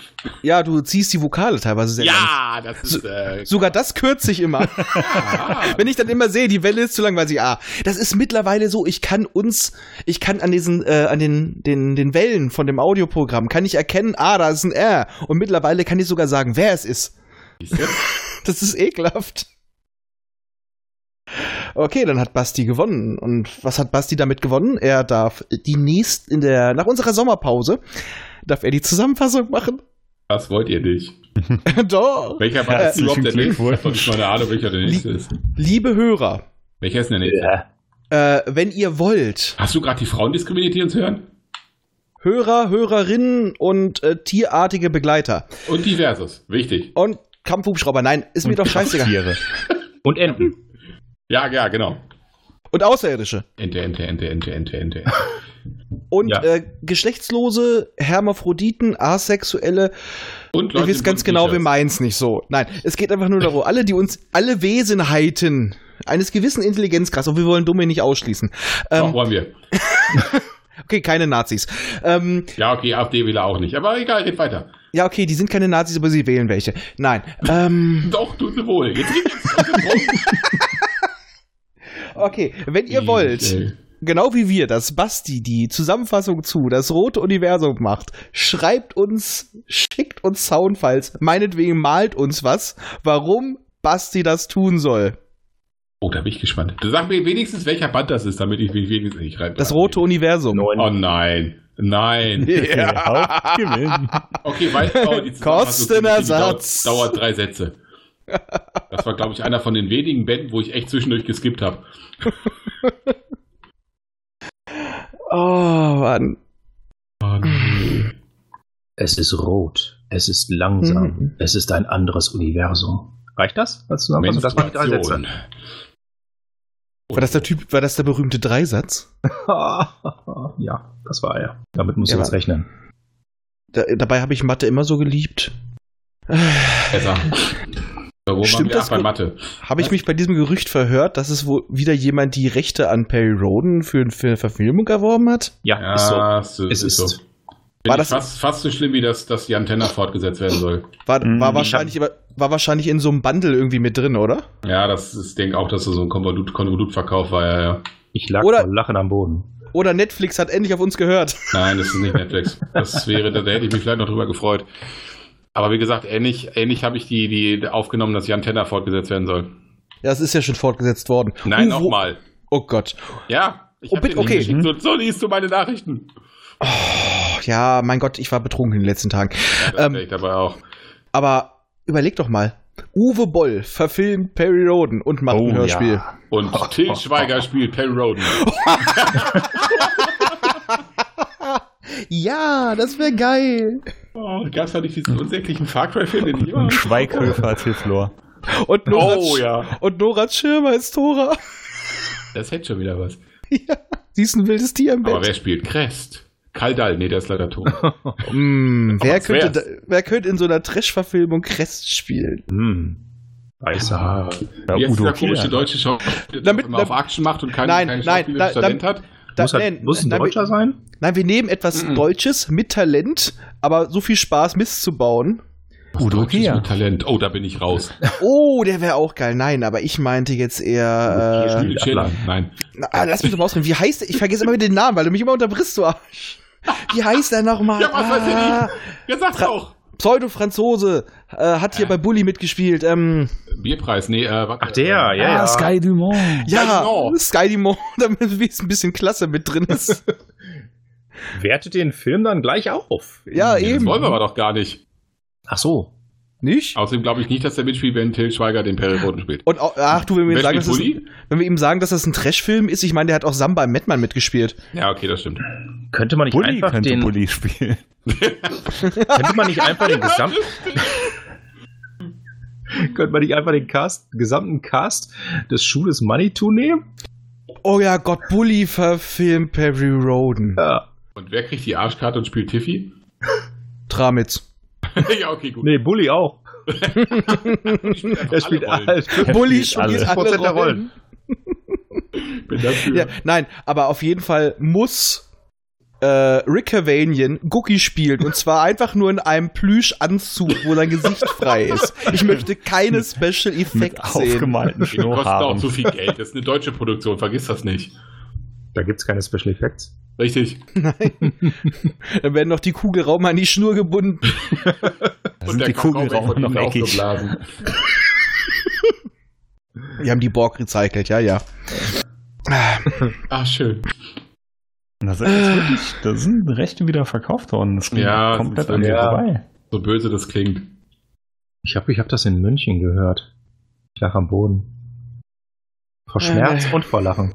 Ja, du ziehst die Vokale teilweise sehr lang. Ja, das ist. Äh, Sogar das kürze ich immer. ah, Wenn ich dann immer sehe, die Welle ist zu lang, weiß ich, ah, das ist mittlerweile so, ich kann uns, ich kann an diesen, äh, an den, den, den Wellen von dem Audioprogramm, kann ich erkennen, ah, da ist ein R. Und mittlerweile kann ich sogar sagen, wer es ist. Das ist ekelhaft. Okay, dann hat Basti gewonnen. Und was hat Basti damit gewonnen? Er darf die nächst in der, nach unserer Sommerpause, darf er die Zusammenfassung machen? Was wollt ihr nicht? Doch. Welcher war das Herzlichen überhaupt der nächste? Ich habe nicht mal eine Ahnung, welcher der nächste ist. Liebe Hörer, Welcher ist denn der nächste? Ja. äh, wenn ihr wollt, Hast du gerade die Frauen diskriminiert, die uns hören? Hörer, Hörerinnen und äh, tierartige Begleiter. Und Diverses. Wichtig. Und Kampfhubschrauber, nein, ist mir doch scheißegal. Tiere. Und Enten. Ja, ja, genau. Und Außerirdische. Ente, Ente, Ente, Ente, Ente, Ente. Und Ja. äh, geschlechtslose, Hermaphroditen, Asexuelle. Und Ihr wisst in ganz genau, wir meinen es nicht so. Nein, es geht einfach nur darum, alle, die uns, alle Wesenheiten eines gewissen Intelligenzgrades, und wir wollen Dumme nicht ausschließen. Doch, Ähm, wollen wir. okay, keine Nazis. Ähm, Ja, okay, AfD will er auch nicht. Aber egal, geht weiter. ja, okay, die sind keine Nazis, aber sie wählen welche. Nein. Ähm, Doch, tut sie wohl. Jetzt okay, wenn ihr wollt, genau wie wir, dass Basti die Zusammenfassung zu das rote Universum macht, schreibt uns, schickt uns Soundfiles, meinetwegen malt uns was, warum Basti das tun soll. Oh, da bin ich gespannt. Du sag mir wenigstens, welcher Band das ist, damit ich mich wenigstens nicht rein. Das rote Universum. Neun. Oh nein. Nein. Der Hauptgewinn. Okay, weil oh, die Kostenersatz. Dauert, dauert drei Sätze. Das war, glaube ich, einer von den wenigen Bänden, wo ich echt zwischendurch geskippt habe. Oh, Mann. Oh, nee. Es ist rot. Es ist langsam. Mhm. Es ist ein anderes Universum. Reicht das? Als Zusammenfassung? Das waren die drei Sätze. War das der Typ, war das der berühmte Dreisatz? ja, das war er. Damit musst Ja, du jetzt rechnen. Da, dabei habe ich Mathe immer so geliebt. Besser. Wo Stimmt das bei? Mathe. Habe ich mich bei diesem Gerücht verhört, dass es wohl wieder jemand die Rechte an Perry Roden für, für eine Verfilmung erworben hat? Ja, ist so. Ja, es Es ist, so. War das fast, fast so schlimm, wie das, dass die Antenne fortgesetzt werden soll. War, Mm, war, ich wahrscheinlich, war wahrscheinlich in so einem Bundle irgendwie mit drin, oder? Ja, das ist, ich denke auch, dass das so ein Konvolut, Konvolutverkauf war, ja, ja. Ich lag Oder- vor Lachen am Boden. Oder Netflix hat endlich auf uns gehört. Nein, das ist nicht Netflix. Das wäre, da hätte ich mich vielleicht noch drüber gefreut. Aber wie gesagt, ähnlich, ähnlich habe ich die, die aufgenommen, dass die Antenne fortgesetzt werden soll. Ja, es ist ja schon fortgesetzt worden. Nein, Uh, nochmal. Oh Gott. Ja, ich Oh, bitte, okay. geschickt. So, so liest du meine Nachrichten. Oh, ja, mein Gott, ich war betrunken in den letzten Tagen. Ja, Ähm, ich dabei auch. Aber überleg doch mal. Uwe Boll verfilmt Perry Roden und macht Oh, ein Hörspiel. ja. Und Till Schweiger spielt Perry Roden. Ja, das wäre geil. Oh, Gab es da nicht diesen unsäglichen Far Cry-Film, den ich. Und Schweighöfer als Hilflor. Und Nora, Oh, ja. und Nora Schirmer ist Tora. Das hätte schon wieder was. ja, sie ist ein wildes Tier im Aber Bett. wer spielt Crest? Kaldal, nee, der ist leider tot. Mm, wer, könnte, da, wer könnte in so einer Trash-Verfilmung Crest spielen? Hm. Weiße Haare. Ja, Jetzt Udo dieser komische Kier. deutsche Schauspieler, der Damit- immer auf Action macht und kein, Nein, kein nein, da- Talent hat. Da, muss, halt, nein, muss ein nein, Deutscher sein? Nein, wir nehmen etwas Mhm. Deutsches mit Talent, aber so viel Spaß Mist zu bauen. Udo Deutsches Kier. mit Talent. Oh, da bin ich raus. Oh, der wäre auch geil. Nein, aber ich meinte jetzt eher. Äh. Nein. na, ah, lass mich doch mal ausreden. Wie heißt der? Ich vergesse immer wieder den Namen, weil du mich immer unterbrichst, du Arsch. Wie heißt der nochmal? Ja, was weiß ah, Ja, sag's Fra- doch. Pseudo-Franzose. Äh, hat hier bei Bully mitgespielt. Ähm, Bierpreis, nee, äh, warte. Ach, der, ja, ja. Ah, Sky Dumont. ja, genau. Sky Dimon, damit ein bisschen Klasse mit drin ist. Wertet den Film dann gleich auf. Ja, Nee, das eben. wollen wir aber doch gar nicht. Ach so. Nicht? Außerdem glaube ich nicht, dass der mitspielt, wenn Till Schweiger den Perry Roden spielt. Und auch, ach du, wenn wir, sagen, Bully? wenn wir ihm sagen, dass das ein Trash-Film ist, ich meine, der hat auch Samba im Madman mitgespielt. Ja, okay, das stimmt. Könnte man nicht Bully einfach könnte den, Bully spielen. könnte man nicht einfach den gesamten, könnte man nicht einfach den Cast, gesamten Cast des Schules Manitou nehmen? Oh ja, Gott, Bully verfilmt Perry Roden. Ja. Und wer kriegt die Arschkarte und spielt Tiffy? Tramitz. ja, okay, gut. Nee, Bully auch. Er spielt alle Rollen. halt. Bully spielt alle. spielt alle 100% der Rollen. Bin dafür. Ja, nein, aber auf jeden Fall muss äh, Rick Cavanian Gookie spielen. Und zwar einfach nur in einem Plüschanzug, wo sein Gesicht frei ist. Ich möchte keine Special Effects sehen. aufgemalten Die kosten auch Schnurrhaaren. zu viel Geld. Das ist eine deutsche Produktion, vergiss das nicht. Da gibt's keine Special Effects. Richtig. Dann werden noch die Kugelraum an die Schnur gebunden. Da sind die von noch eckig. Wir haben die Borg recycelt, ja, ja. Ach, schön. Da sind, jetzt wirklich, da sind Rechte wieder verkauft worden. Das ging Ja, komplett das an ist- ja. vorbei. So böse das klingt. Ich habe ich hab das in München gehört. Ich lag am Boden. Vor Schmerz Äh. und vor Lachen.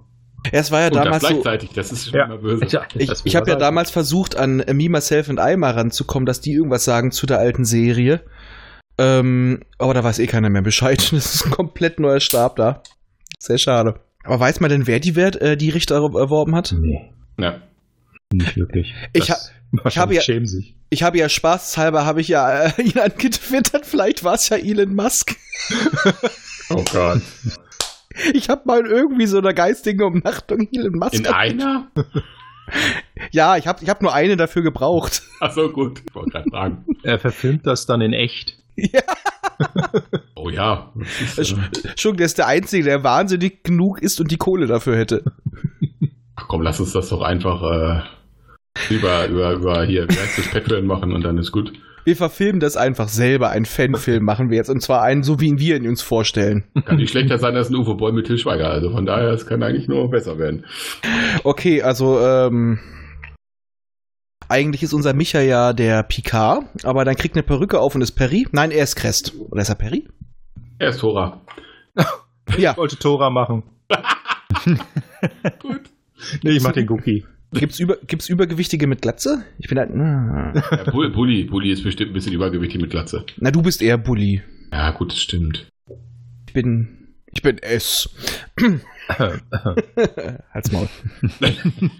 Es war ja Und das damals so. gleichzeitig, das ist schon immer böse. Ich, ich habe ja damals versucht, an Me, Myself and I mal ranzukommen, dass die irgendwas sagen zu der alten Serie. Ähm, aber da weiß eh keiner mehr Bescheid. Das ist ein komplett neuer Stab da. Sehr schade. Aber weiß man denn, wer die, Wert, äh, die Richter erworben hat? Nee, Ja. nicht wirklich. Ich Das- ich habe ja- schämen sich. Ich habe ja spaßhalber, habe ich ja äh, ihn angetwittert. Vielleicht war es ja Elon Musk. Oh Gott. Ich habe mal irgendwie so eine geistige Umnachtung Elon Musk. In einer? ja, ich habe ich hab nur eine dafür gebraucht. Ach so, gut. Ich wollte gerade fragen. Er verfilmt das dann in echt. ja, Oh ja. Das ist, äh, schon, der ist der Einzige, der wahnsinnig genug ist und die Kohle dafür hätte. ach komm, lass uns das doch einfach äh, über, über, über hier, wie heißt das, Patreon machen und dann ist gut. Wir verfilmen das einfach selber. Ein Fanfilm machen wir jetzt. Und zwar einen, so wie ihn wir ihn uns vorstellen. Kann nicht schlechter sein als ein Uwe Boll mit Til Schweiger. Also von daher, es kann eigentlich nur besser werden. Okay, also, ähm. Eigentlich ist unser Micha ja der Picard, aber dann kriegt eine Perücke auf und ist Perry. Nein, er ist Crest. Oder ist er Perry? Er ist Tora. Ja. Ich wollte Tora machen. Gut. Nee, ich mach den Cookie. Gibt's, über, gibt's Übergewichtige mit Glatze? Ich bin halt. Na, Ja, Bull- Bulli, Bulli ist bestimmt ein bisschen übergewichtig mit Glatze. na du bist eher Bully. Ja, gut, das stimmt. Ich bin. Ich bin S. Halt's Maul.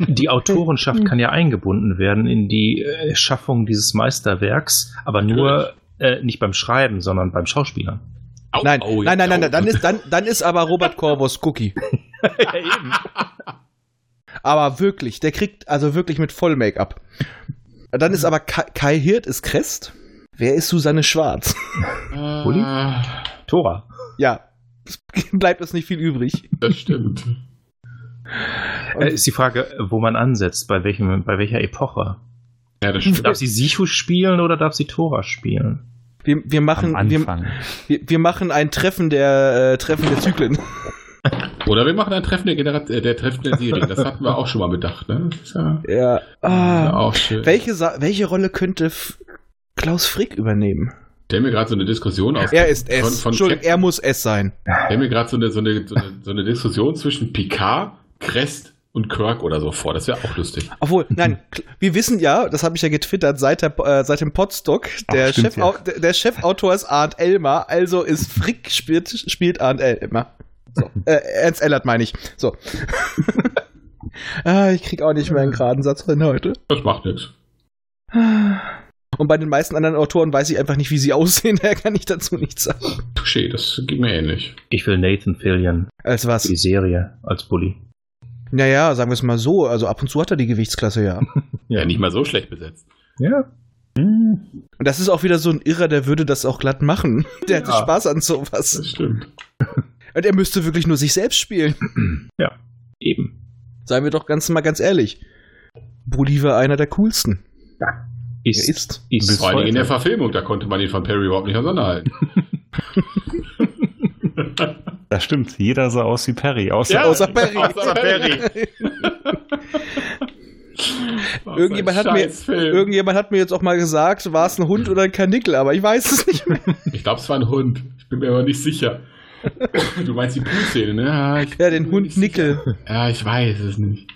Die Autorenschaft kann ja eingebunden werden in die äh, Schaffung dieses Meisterwerks, aber nur äh, nicht beim Schreiben, sondern beim Schauspielern. Au, Nein, au, nein, nein, jetzt, nein, au. dann ist, dann, dann ist aber Robert Corvus Cookie. ja, eben. Aber wirklich, der kriegt also wirklich mit Voll-Make-up. Dann ist aber Kai, Kai Hirt ist Crest. Wer ist Susanne Schwarz? Uli? Tora. ja, es bleibt uns nicht viel übrig. das stimmt. Äh, ist die Frage, wo man ansetzt, bei, welchem, bei welcher Epoche. Ja, das stimmt. Darf sie Sichu spielen oder darf sie Tora spielen? Wir, wir machen, Am wir, Anfang. wir, wir machen ein Treffen der, äh, Treffen der Zyklen. Oder wir machen ein Treffen der, Generat äh, der Treffen der Serien. Das hatten wir auch schon mal bedacht. Ne? Ja, Ja. ja Ah, auch schön. welche, Sa welche Rolle könnte F Klaus Frick übernehmen? Stell mir gerade so eine Diskussion auf. Er ist S. Von, von Entschuldigung, er muss S sein. Stell mir gerade so eine, so, eine, so, eine, so eine Diskussion zwischen Picard, Crest und Kirk oder so vor. Das wäre auch lustig. Obwohl, nein, wir wissen ja, das habe ich ja getwittert, seit, der, äh, seit dem Podstock, der, Ach, Chefau der, der Chefautor ist Arndt Elmer, also ist Frick spielt, spielt Arndt Elmer. So, äh, Ernst Ellert meine ich. So. ah, ich krieg auch nicht mehr einen geraden Satz hin heute. Das macht nichts. Und bei den meisten anderen Autoren weiß ich einfach nicht, wie sie aussehen, daher kann ich dazu nichts sagen. Touché, das geht mir ähnlich. Ich will Nathan Fillion Als was? die Serie als Bully. Naja, sagen wir es mal so, also ab und zu hat er die Gewichtsklasse, ja. Ja, nicht mal so schlecht besetzt. Ja. Und das ist auch wieder so ein Irrer, der würde das auch glatt machen. Der hätte Ja. Spaß an sowas. Das stimmt. Und er müsste wirklich nur sich selbst spielen. Ja. Eben. Seien wir doch ganz mal ganz ehrlich. Bully war einer der coolsten. Ist. Er ist. ist Vor allem in der. Verfilmung, da konnte man ihn von Perry überhaupt nicht auseinanderhalten. Das stimmt. Jeder sah aus wie Perry. Außer Ja. Außer Perry. Außer Perry. Irgendjemand hat, mir, irgendjemand hat mir jetzt auch mal gesagt, war es ein Hund oder ein Kanickel, aber ich weiß es nicht mehr. Ich glaube, es war ein Hund. Ich bin mir aber nicht sicher. Du meinst die Poolszene, ne? Ja, ich Ja, den Hund sicher. Nickel. Ja, ich weiß es nicht.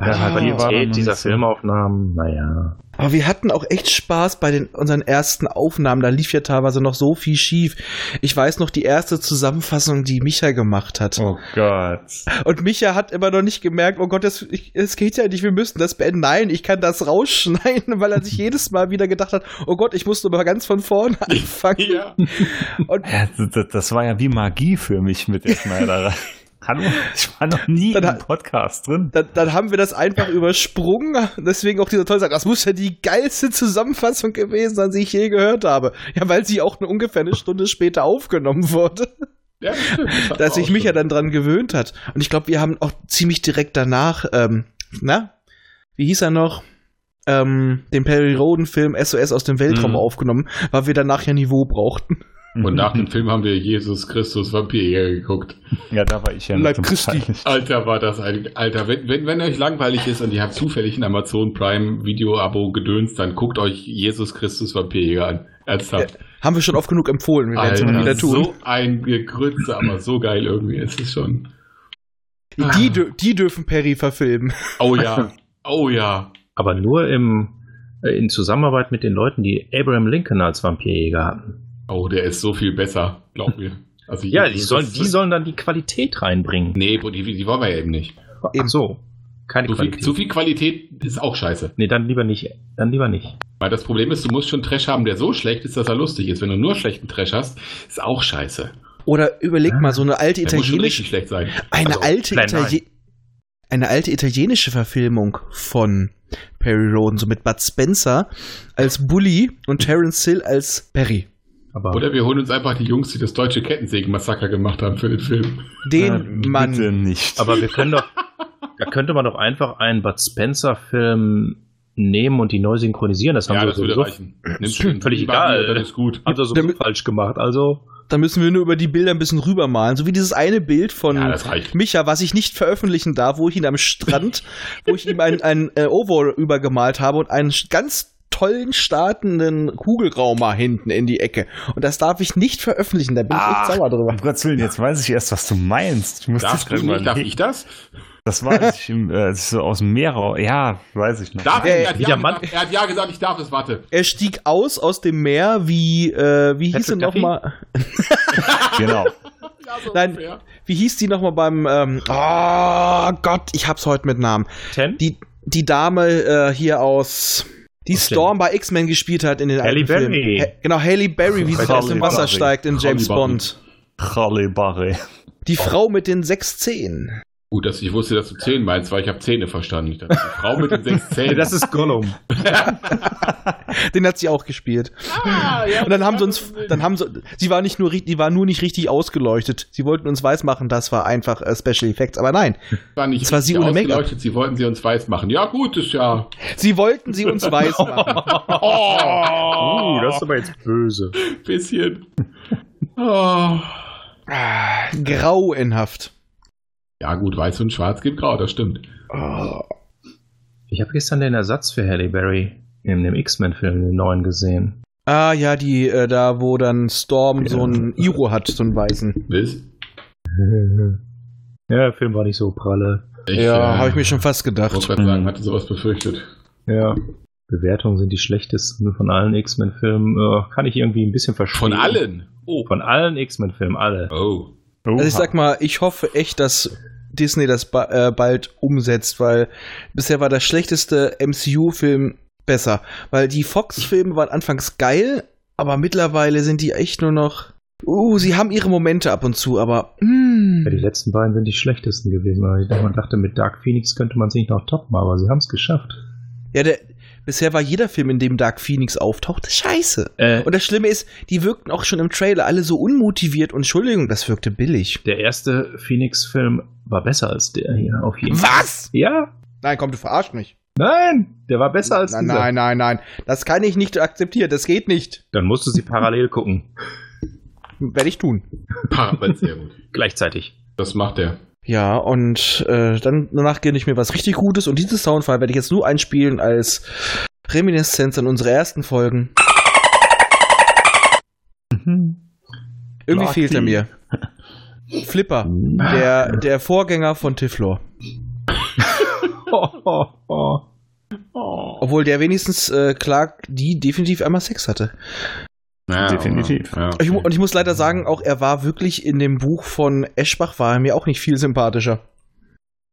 Ja, Ah, war dann Qualität dieser. Filmaufnahmen, naja. Aber wir hatten auch echt Spaß bei den, unseren ersten Aufnahmen. Da lief ja teilweise noch so viel schief. Ich weiß noch die erste Zusammenfassung, die Micha gemacht hat. Oh Gott. Und Micha hat immer noch nicht gemerkt, oh Gott, das, ich, es geht ja nicht, wir müssen das beenden. Nein, ich kann das rausschneiden, weil er sich jedes Mal wieder gedacht hat, oh Gott, ich muss nur mal ganz von vorne anfangen. Ja. Und Ja, das, das war ja wie Magie für mich mit der Schneiderei. Hallo, ich war noch nie Dann im Podcast drin. dann, dann haben wir das einfach übersprungen. Deswegen auch dieser tolle Satz. Das muss ja die geilste Zusammenfassung gewesen sein, die ich je gehört habe. Ja, weil sie auch eine, ungefähr eine Stunde später aufgenommen wurde. Ja. Das dass sich mich ja dann dran gewöhnt hat. Und ich glaube, wir haben auch ziemlich direkt danach, ähm, na, wie hieß er noch? Ähm, den Perry Roden Film SOS aus dem Weltraum Mhm. aufgenommen, weil wir danach ja Niveau brauchten. Und nach dem Film haben wir Jesus Christus Vampirjäger geguckt. Ja, da war ich ja Leib nicht Christi. Alter, war das ein. Alter, wenn, wenn, wenn euch langweilig ist und ihr habt zufällig ein Amazon Prime Video-Abo gedönst, dann guckt euch Jesus Christus Vampirjäger an. Ernsthaft. Haben wir schon oft genug empfohlen. Wir werden es immer wieder tun. so ein Gegrütze, aber so geil irgendwie. Es ist schon. die, dür die dürfen Perry verfilmen. Oh ja. Oh ja. Aber nur im, äh, in Zusammenarbeit mit den Leuten, die Abraham Lincoln als Vampirjäger hatten. Oh, der ist so viel besser, glaub mir. Also Ja, die sollen, die sollen dann die Qualität reinbringen. Nee, die, die wollen wir ja eben nicht. Ach so. Keine Zu viel, Qualität. zu viel Qualität ist auch scheiße. Nee, dann lieber nicht. Dann lieber nicht. Weil das Problem ist, du musst schon Trash haben, der so schlecht ist, dass er lustig ist. Wenn du nur schlechten Trash hast, ist auch scheiße. Oder überleg mal, so eine alte Der muss schon italienische, richtig schlecht sein. eine Also, alte Italien eine alte italienische Verfilmung von Perry Roden, so mit Bud Spencer als Bully und Terence Hill als Perry. Aber Oder wir holen uns einfach die Jungs, die das deutsche Kettensägen-Massaker gemacht haben für den Film. Den Ja, Mann. Bitte nicht. Aber wir können doch, da könnte man doch einfach einen Bud Spencer-Film nehmen und die neu synchronisieren. Das haben ja, wir das würde reichen. Den völlig egal. Dann ist gut. haben wir sowieso falsch gemacht. Also Da müssen wir nur über die Bilder ein bisschen rübermalen. So wie dieses eine Bild von Ja. Micha, was ich nicht veröffentlichen darf, wo ich ihn am Strand, wo ich ihm ein, ein äh, Oval übergemalt habe und einen ganz tollen startenden Kugelraumer hinten in die Ecke. Und das darf ich nicht veröffentlichen. Da bin ich Ah, echt sauer drüber. Willen, jetzt weiß ich erst, was du meinst. Ich du das nicht? Darf ich das? Das war, ich, äh, ich so aus dem Meer raus. Ja, weiß ich noch. Darf Äh, ich? Er hat, ja Mann- gesagt, er hat ja gesagt, ich darf es, warte. Er stieg aus aus dem Meer wie, äh, wie hieß er nochmal? Genau. Ja, so Nein. ungefähr. Wie hieß die nochmal beim, ähm, oh Gott, ich hab's heute mit Namen. Ten? Die, die Dame äh, hier aus, die Storm bei X-Men gespielt hat in den Halle alten Filmen. Berry. Ha genau, Halle Berry, wie sie aus dem Wasser Berry. steigt in James Halle Berry. Bond. Halle Barre. Die Frau mit den sechs Zehen. Gut, dass ich wusste, dass du Zehen meinst, weil ich habe Zähne verstanden. Ich dachte, die Frau mit den sechs Zähnen. Das ist Gollum. Den hat sie auch gespielt. ah, ja, Und dann haben sie uns, dann haben sie, sie war nicht nur, die war nur nicht richtig ausgeleuchtet. Sie wollten uns weiß machen, das war einfach äh, Special Effects. Aber nein, war nicht Das war sie ohne Make-up. ausgeleuchtet, Sie wollten sie uns weiß machen. Ja, gut, ist ja. sie wollten sie uns weiß machen. Oh, das ist aber jetzt böse. Bisschen. Oh. Ah, Grauenhaft. Ja, gut, weiß und schwarz gibt grau, das stimmt. Oh. Ich habe gestern den Ersatz für Halle Berry in dem X-Men-Film, den neuen, gesehen. Ah ja, die äh, da, wo dann Storm Ja. so einen Iro hat, so einen weißen. Willst? Ja, der Film war nicht so pralle. Ich, ja, äh, habe ich mir schon fast wollte gedacht. gerade sagen, hatte sowas befürchtet. Ja. Bewertungen sind die schlechtesten von allen X-Men-Filmen. Äh, kann ich irgendwie ein bisschen verstehen. Von allen? Oh. Von allen X-Men-Filmen, alle. Oh. Also ich sag mal, ich hoffe echt, dass Disney das ba äh, bald umsetzt, weil bisher war der schlechteste MCU-Film besser. Weil die Fox-Filme waren anfangs geil, aber mittlerweile sind die echt nur noch. Uh, sie haben ihre Momente ab und zu, aber. Mm, Ja, die letzten beiden sind die schlechtesten gewesen. weil ich- Man dachte, mit Dark Phoenix könnte man es nicht noch toppen, aber sie haben es geschafft. ja, der, bisher war jeder Film, in dem Dark Phoenix auftaucht, scheiße. Äh, Und das Schlimme ist, die wirkten auch schon im Trailer alle so unmotiviert und Entschuldigung, das wirkte billig. der erste Phoenix-Film war besser als der hier, auf jeden Fall. Was? Ja? Nein, komm, du verarscht mich. Nein! Der war besser als Nein, dieser. nein, nein, nein. Das kann ich nicht akzeptieren. Das geht nicht. Dann musst du sie parallel gucken. Werde ich tun. Parabel, sehr gut. Gleichzeitig. Das macht er. Ja, und äh, dann danach gönne ich mir was richtig Gutes. Und dieses Soundfile werde ich jetzt nur einspielen als Reminiszenz an unsere ersten Folgen. Irgendwie Lucky. fehlt er mir. Flipper, der, der Vorgänger von Tiflor. Oh, oh, oh. Obwohl der wenigstens äh, Clark die definitiv einmal Sex hatte. Ja, Definitiv. Ja, Ich, und ich muss leider sagen, auch er war wirklich in dem Buch von Eschbach, war er mir auch nicht viel sympathischer.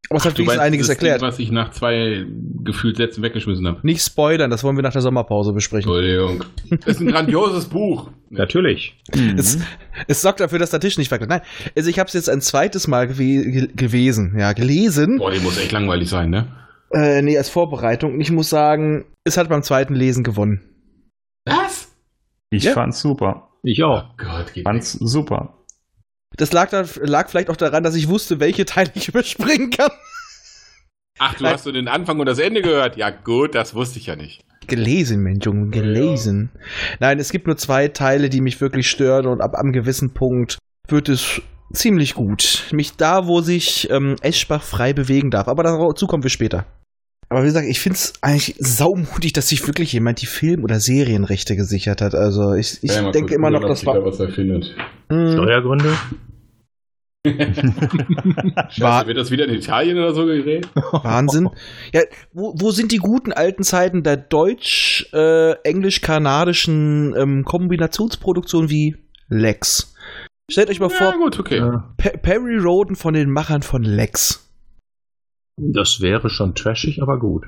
Aber es hat wenigstens meinst einiges das Ding, erklärt. was ich nach zwei gefühlt Sätzen weggeschmissen habe. Nicht spoilern, das wollen wir nach der Sommerpause besprechen. Entschuldigung. Das ist ein grandioses Buch. Natürlich. Es, es sorgt dafür, dass der Tisch nicht wackelt. Nein, also ich habe es jetzt ein zweites Mal gewe ge gewesen, ja, gelesen. Boah, die muss echt langweilig sein, ne? Äh, nee, als Vorbereitung. Und ich muss sagen, es hat beim zweiten Lesen gewonnen. Was? Ich Ja. fand's super. Ich auch. Oh Gott, geht Fand's super. Das lag, da, lag vielleicht auch daran, dass ich wusste, welche Teile ich überspringen kann. Ach, du hast so den Anfang und das Ende gehört. Ja, gut, das wusste ich ja nicht. Gelesen, Mensch, Junge, gelesen. Nein, es gibt nur zwei Teile, die mich wirklich stören und ab einem gewissen Punkt wird es ziemlich gut. Mich da, wo sich ähm, Eschbach frei bewegen darf. Aber dazu kommen wir später. Aber wie gesagt, ich finde es eigentlich saumutig, dass sich wirklich jemand die Film- oder Serienrechte gesichert hat. Also ich, ich Ja, denke immer noch, das war. da was er findet. Mh, Steuergründe? Scheiße, War- wird das wieder in Italien oder so gedreht? Wahnsinn. Ja, wo, wo sind die guten alten Zeiten der deutsch-englisch-kanadischen ähm, Kombinationsproduktion wie Lex? Stellt euch mal vor, Ja, gut, okay. Pe Perry Roden von den Machern von Lex. Das wäre schon trashig, aber gut.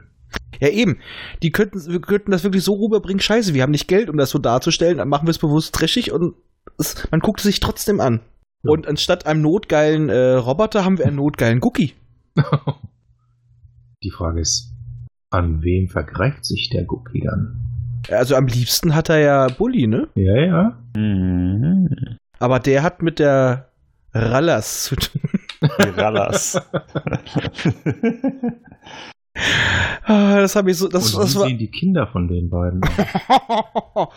Ja, eben. Die könnten, wir könnten das wirklich so rüberbringen. Scheiße, wir haben nicht Geld, um das so darzustellen. Dann machen wir es bewusst trashig und es, man guckt es sich trotzdem an. Ja. Und anstatt einem notgeilen äh, Roboter haben wir einen notgeilen Cookie. Die Frage ist, an wem vergreift sich der Gucki dann? Also am liebsten hat er ja Bully, ne? Ja, ja. Mhm. Aber der hat mit der Rallers zu tun. Die Rallers. Ah, das habe ich so. Das, Und das war. sehen die Kinder von den beiden?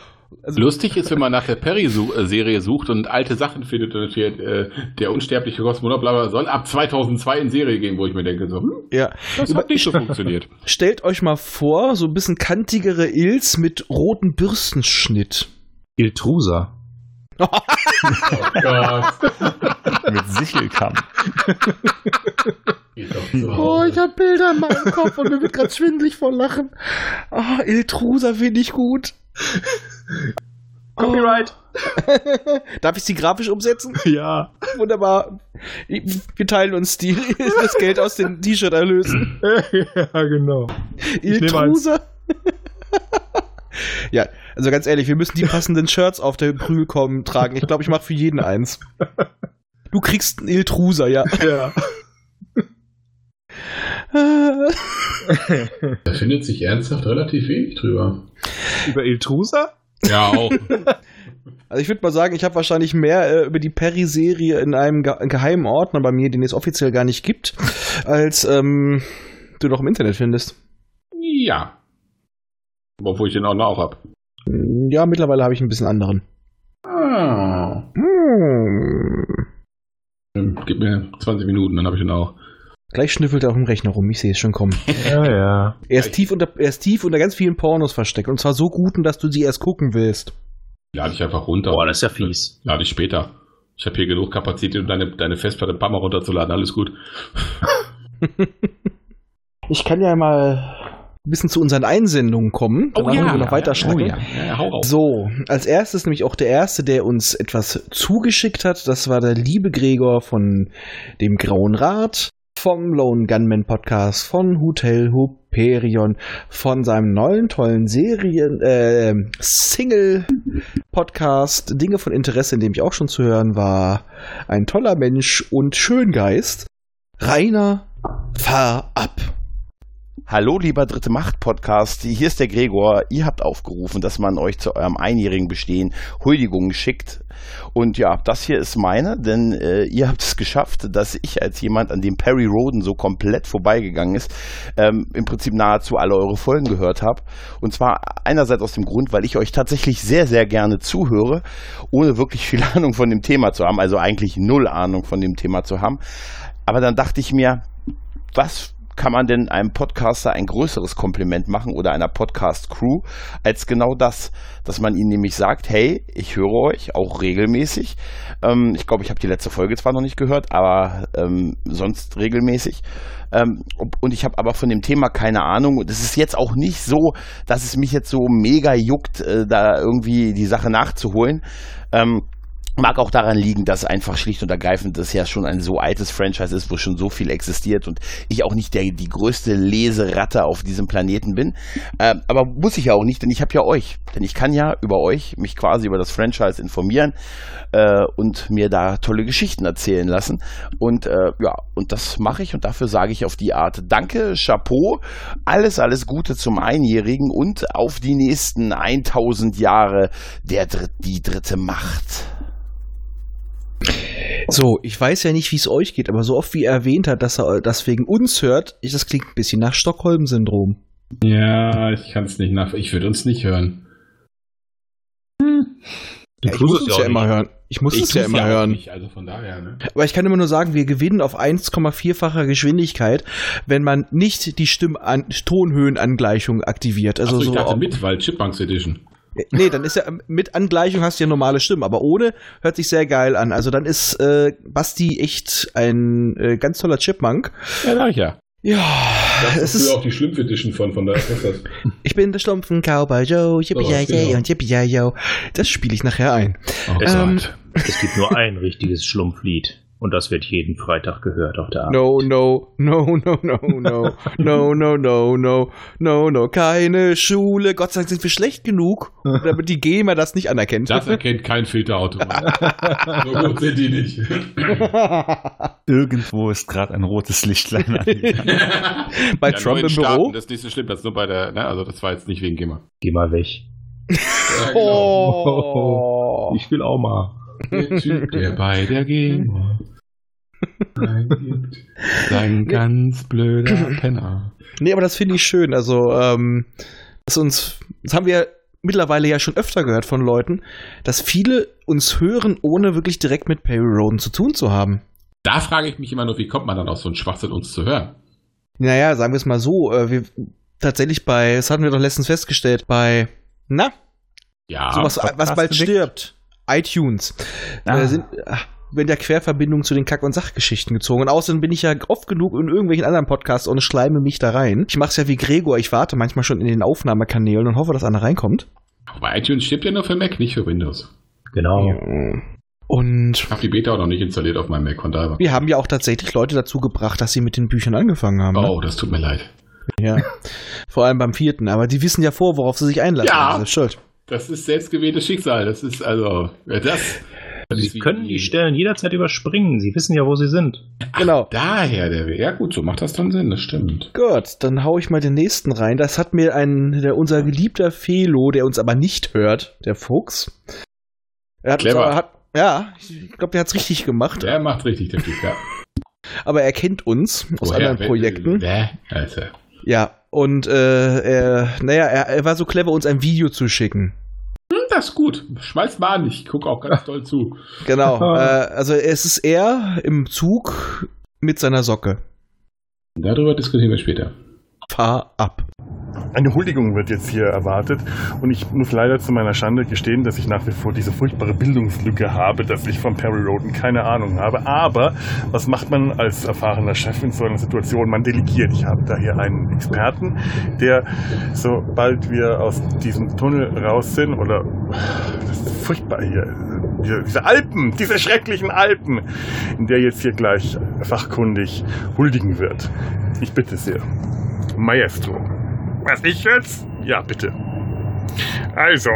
also, Lustig ist, wenn man nach der Perry-Serie sucht und alte Sachen findet und steht, äh, der unsterbliche Kosmonaut bla bla, soll ab 2002 in Serie gehen, wo ich mir denke, so, hm, ja. das hat nicht so funktioniert. Stellt euch mal vor, so ein bisschen kantigere Ils mit rotem Bürstenschnitt. Iltrusa. Oh Gott. Mit Sichelkamm. Oh, ich habe Bilder in meinem Kopf und mir wird gerade schwindelig vor Lachen. Ah, Iltrusa finde ich gut. Copyright. Darf ich sie grafisch umsetzen? Ja. Wunderbar. Wir teilen uns die, das Geld aus den T-Shirt-Erlösen. ja, genau. Iltrusa. ja, also ganz ehrlich, wir müssen die passenden Shirts auf der Prügelkom tragen. Ich glaube, ich mache für jeden eins. Du kriegst einen Iltrusa, ja. Ja. Da findet sich ernsthaft relativ wenig drüber. Über Iltrusa? Ja, auch. Also ich würde mal sagen, ich habe wahrscheinlich mehr äh, über die Perry-Serie in einem ge geheimen Ordner bei mir, den es offiziell gar nicht gibt, als ähm, du noch im Internet findest. ja. Obwohl ich den auch noch hab. Ja, mittlerweile habe ich ein bisschen anderen. Ah. Hm. Gib mir 20 Minuten, dann habe ich den auch. Gleich schnüffelt er auf dem Rechner rum, ich sehe es schon kommen. Ja, ja. Er ist, tief unter, er ist tief unter ganz vielen Pornos versteckt. Und zwar so guten, dass du sie erst gucken willst. Lade ich einfach runter. Boah, das ist ja fies. Lade ich später. Ich habe hier genug Kapazität, um deine, deine Festplatte ein paar Mal runterzuladen. Alles gut. Ich kann ja mal ein bisschen zu unseren Einsendungen kommen. Danach wollen wir noch weiter schnacken. Oh, ja. ja, ja, hau raus. So, als erstes nämlich auch der erste, der uns etwas zugeschickt hat. Das war der liebe Gregor von dem Grauen Rat, vom Lone Gunman Podcast, von Hotel Hyperion, von seinem neuen tollen Serien, äh, Single Podcast, Dinge von Interesse, in dem ich auch schon zu hören war. Ein toller Mensch und Schöngeist. Rainer, fahr ab. Hallo, lieber Dritte Macht Podcast. Hier ist der Gregor. Ihr habt aufgerufen, dass man euch zu eurem einjährigen Bestehen Huldigungen schickt. Und ja, das hier ist meine, denn äh, ihr habt es geschafft, dass ich als jemand, an dem Perry Roden so komplett vorbeigegangen ist, ähm, im Prinzip nahezu alle eure Folgen gehört habe. Und zwar einerseits aus dem Grund, weil ich euch tatsächlich sehr, sehr gerne zuhöre, ohne wirklich viel Ahnung von dem Thema zu haben, also eigentlich null Ahnung von dem Thema zu haben. Aber dann dachte ich mir, was kann man denn einem Podcaster ein größeres Kompliment machen oder einer Podcast-Crew als genau das, dass man ihnen nämlich sagt, hey, ich höre euch auch regelmäßig. Ähm, ich glaube, ich habe die letzte Folge zwar noch nicht gehört, aber ähm, sonst regelmäßig. Ähm, und ich habe aber von dem Thema keine Ahnung. Und es ist jetzt auch nicht so, dass es mich jetzt so mega juckt, äh, da irgendwie die Sache nachzuholen. Ähm, Mag auch daran liegen, dass einfach schlicht und ergreifend das ja schon ein so altes Franchise ist, wo schon so viel existiert und ich auch nicht der, die größte Leseratte auf diesem Planeten bin. Ähm, aber muss ich ja auch nicht, denn ich habe ja euch. Denn ich kann ja über euch mich quasi über das Franchise informieren äh, und mir da tolle Geschichten erzählen lassen. Und äh, ja, und das mache ich und dafür sage ich auf die Art Danke, Chapeau, alles, alles Gute zum Einjährigen und auf die nächsten 1000 Jahre der die dritte Macht. So, ich weiß ja nicht, wie es euch geht, aber so oft wie er erwähnt hat, dass er das wegen uns hört, ich, das klingt ein bisschen nach Stockholm-Syndrom. Ja, ich kann es nicht nach. Ich würde uns nicht hören. Ja, ich muss es ja immer hören. Ich muss es ja immer auch hören. Nicht, also von daher, ne? Aber ich kann immer nur sagen, wir gewinnen auf 1,4-facher Geschwindigkeit, wenn man nicht die Stimman Tonhöhenangleichung aktiviert. Also Achso, ich so dachte mit, weil Chipmunks Edition. Nee, dann ist ja mit Angleichung hast du ja normale Stimmen, aber ohne hört sich sehr geil an. Also dann ist äh, Basti echt ein äh, ganz toller Chipmunk. Ja, sag ich ja. Ja, Das es ist ist, auch die Schlumpf Edition von, von der ist das. ich bin der Stumpfen Cowboy Joe, yippie yay genau. und yippie yo. Das spiele ich nachher ein. Oh Ähm. Es gibt nur ein richtiges Schlumpflied. Und das wird jeden Freitag gehört auf der Arbeit. No, no, no, no, no, no, no, no, no, no, no, no, keine Schule. Gott sei Dank sind wir schlecht genug, damit die GEMA das nicht anerkennt. Das erkennt kein Filterautomat. so gut sind die nicht. Irgendwo ist gerade ein rotes Lichtlein angegangen. Bei Ja, Trump im Staaten, Büro. Das ist nicht so schlimm, das ist nur bei der, ne, also das war jetzt nicht wegen GEMA. Geh mal weg. Ja, genau. Oh. Ich will auch mal. Der Typ, der bei der GEMA eingibt, ist ein ganz blöder Penner. Nee, aber das finde ich schön. Also, ähm, dass uns, das haben wir mittlerweile ja schon öfter gehört von Leuten, dass viele uns hören, ohne wirklich direkt mit Perry Roden zu tun zu haben. Da frage ich mich immer nur, wie kommt man dann auf so einen Schwachsinn, uns zu hören? Naja, sagen wir es mal so, äh, wir tatsächlich bei, das hatten wir doch letztens festgestellt, bei, na, Ja, sowas, was bald stirbt. iTunes. Ah. Äh, sind, ach, in der Querverbindung zu den Kack- und Sachgeschichten gezogen. Und außerdem bin ich ja oft genug in irgendwelchen anderen Podcasts und schleime mich da rein. Ich mache es ja wie Gregor, ich warte manchmal schon in den Aufnahmekanälen und hoffe, dass einer reinkommt. aber iTunes stirbt ja nur für Mac, nicht für Windows. Genau. Und Ich habe die Beta auch noch nicht installiert auf meinem Mac, von daher. wir haben ja auch tatsächlich Leute dazu gebracht, dass sie mit den Büchern angefangen haben. ne? Oh, das tut mir leid. Ja. Vor allem beim vierten. Aber die wissen ja vor, worauf sie sich einlassen. Ja. Das ist schuld. Das ist selbstgewähltes Schicksal. Das ist also, wer das, Sie können die Stellen jederzeit überspringen. Sie wissen ja, wo sie sind. Genau. Daher der Weg. Ja gut, so macht das dann Sinn, das stimmt. Gut, dann hau ich mal den nächsten rein. Das hat mir ein, der, unser geliebter Felo, der uns aber nicht hört, der Fuchs. Er hat Clever. hat, ja, ich glaube, der hat's richtig gemacht. Der macht richtig, der Typ, ja. Aber er kennt uns aus Woher? anderen Projekten. Wer? Also. Ja, und äh, er, naja, er, er war so clever, uns ein Video zu schicken. Hm, das ist gut. Schmeiß mal an, ich gucke auch ganz doll zu. Genau. äh, also es ist er im Zug mit seiner Socke. Darüber diskutieren wir später. Fahr ab. Eine Huldigung wird jetzt hier erwartet und ich muss leider zu meiner Schande gestehen, dass ich nach wie vor diese furchtbare Bildungslücke habe, dass ich von Perry Roden keine Ahnung habe. Aber was macht man als erfahrener Chef in so einer Situation? Man delegiert. Ich habe da hier einen Experten, der sobald wir aus diesem Tunnel raus sind oder das ist furchtbar hier, diese, Alpen, diese schrecklichen Alpen, in der jetzt hier gleich fachkundig huldigen wird. Ich bitte sehr. Maestro. Was ich jetzt? Ja, bitte. Also,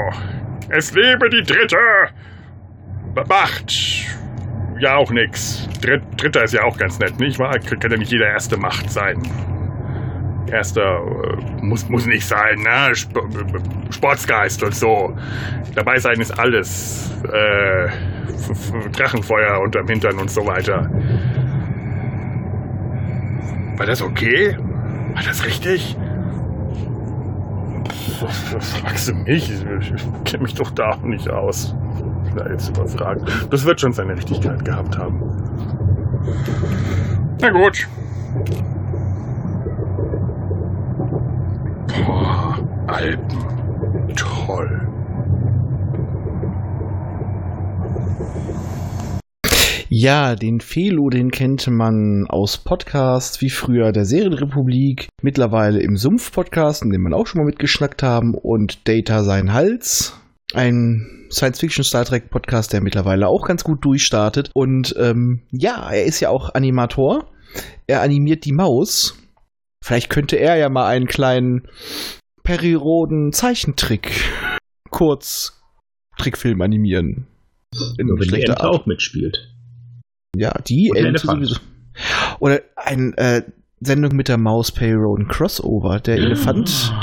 es lebe die dritte Macht. Ja, auch nix. Dritt, Dritter ist ja auch ganz nett, nicht wahr? Kann ja nicht jeder erste Macht sein. Erster äh, muss, muss nicht sein, ne? Sp Sportsgeist und so. Dabei sein ist alles. Äh, Drachenfeuer unterm Hintern und so weiter. War das okay? War das richtig? Fragst du mich? Ich, kenne mich doch da auch nicht aus. Da jetzt überfragen. Das wird schon seine Richtigkeit gehabt haben. Na gut. Boah, Alpen. Toll. Ja, den Felo, den kennt man aus Podcasts wie früher der Serienrepublik, mittlerweile im Sumpf-Podcast, in dem wir auch schon mal mitgeschnackt haben, und Data sein Hals. Ein Science-Fiction-Star Trek-Podcast, der mittlerweile auch ganz gut durchstartet. Und ähm, ja, er ist ja auch Animator. Er animiert die Maus. Vielleicht könnte er ja mal einen kleinen Periroden Zeichentrick kurz Trickfilm animieren. In Nur wenn die Ente auch mitspielt. Ja, die Ente Elefant. sowieso. Oder eine äh, Sendung mit der Maus Payroad Crossover. Der Elefant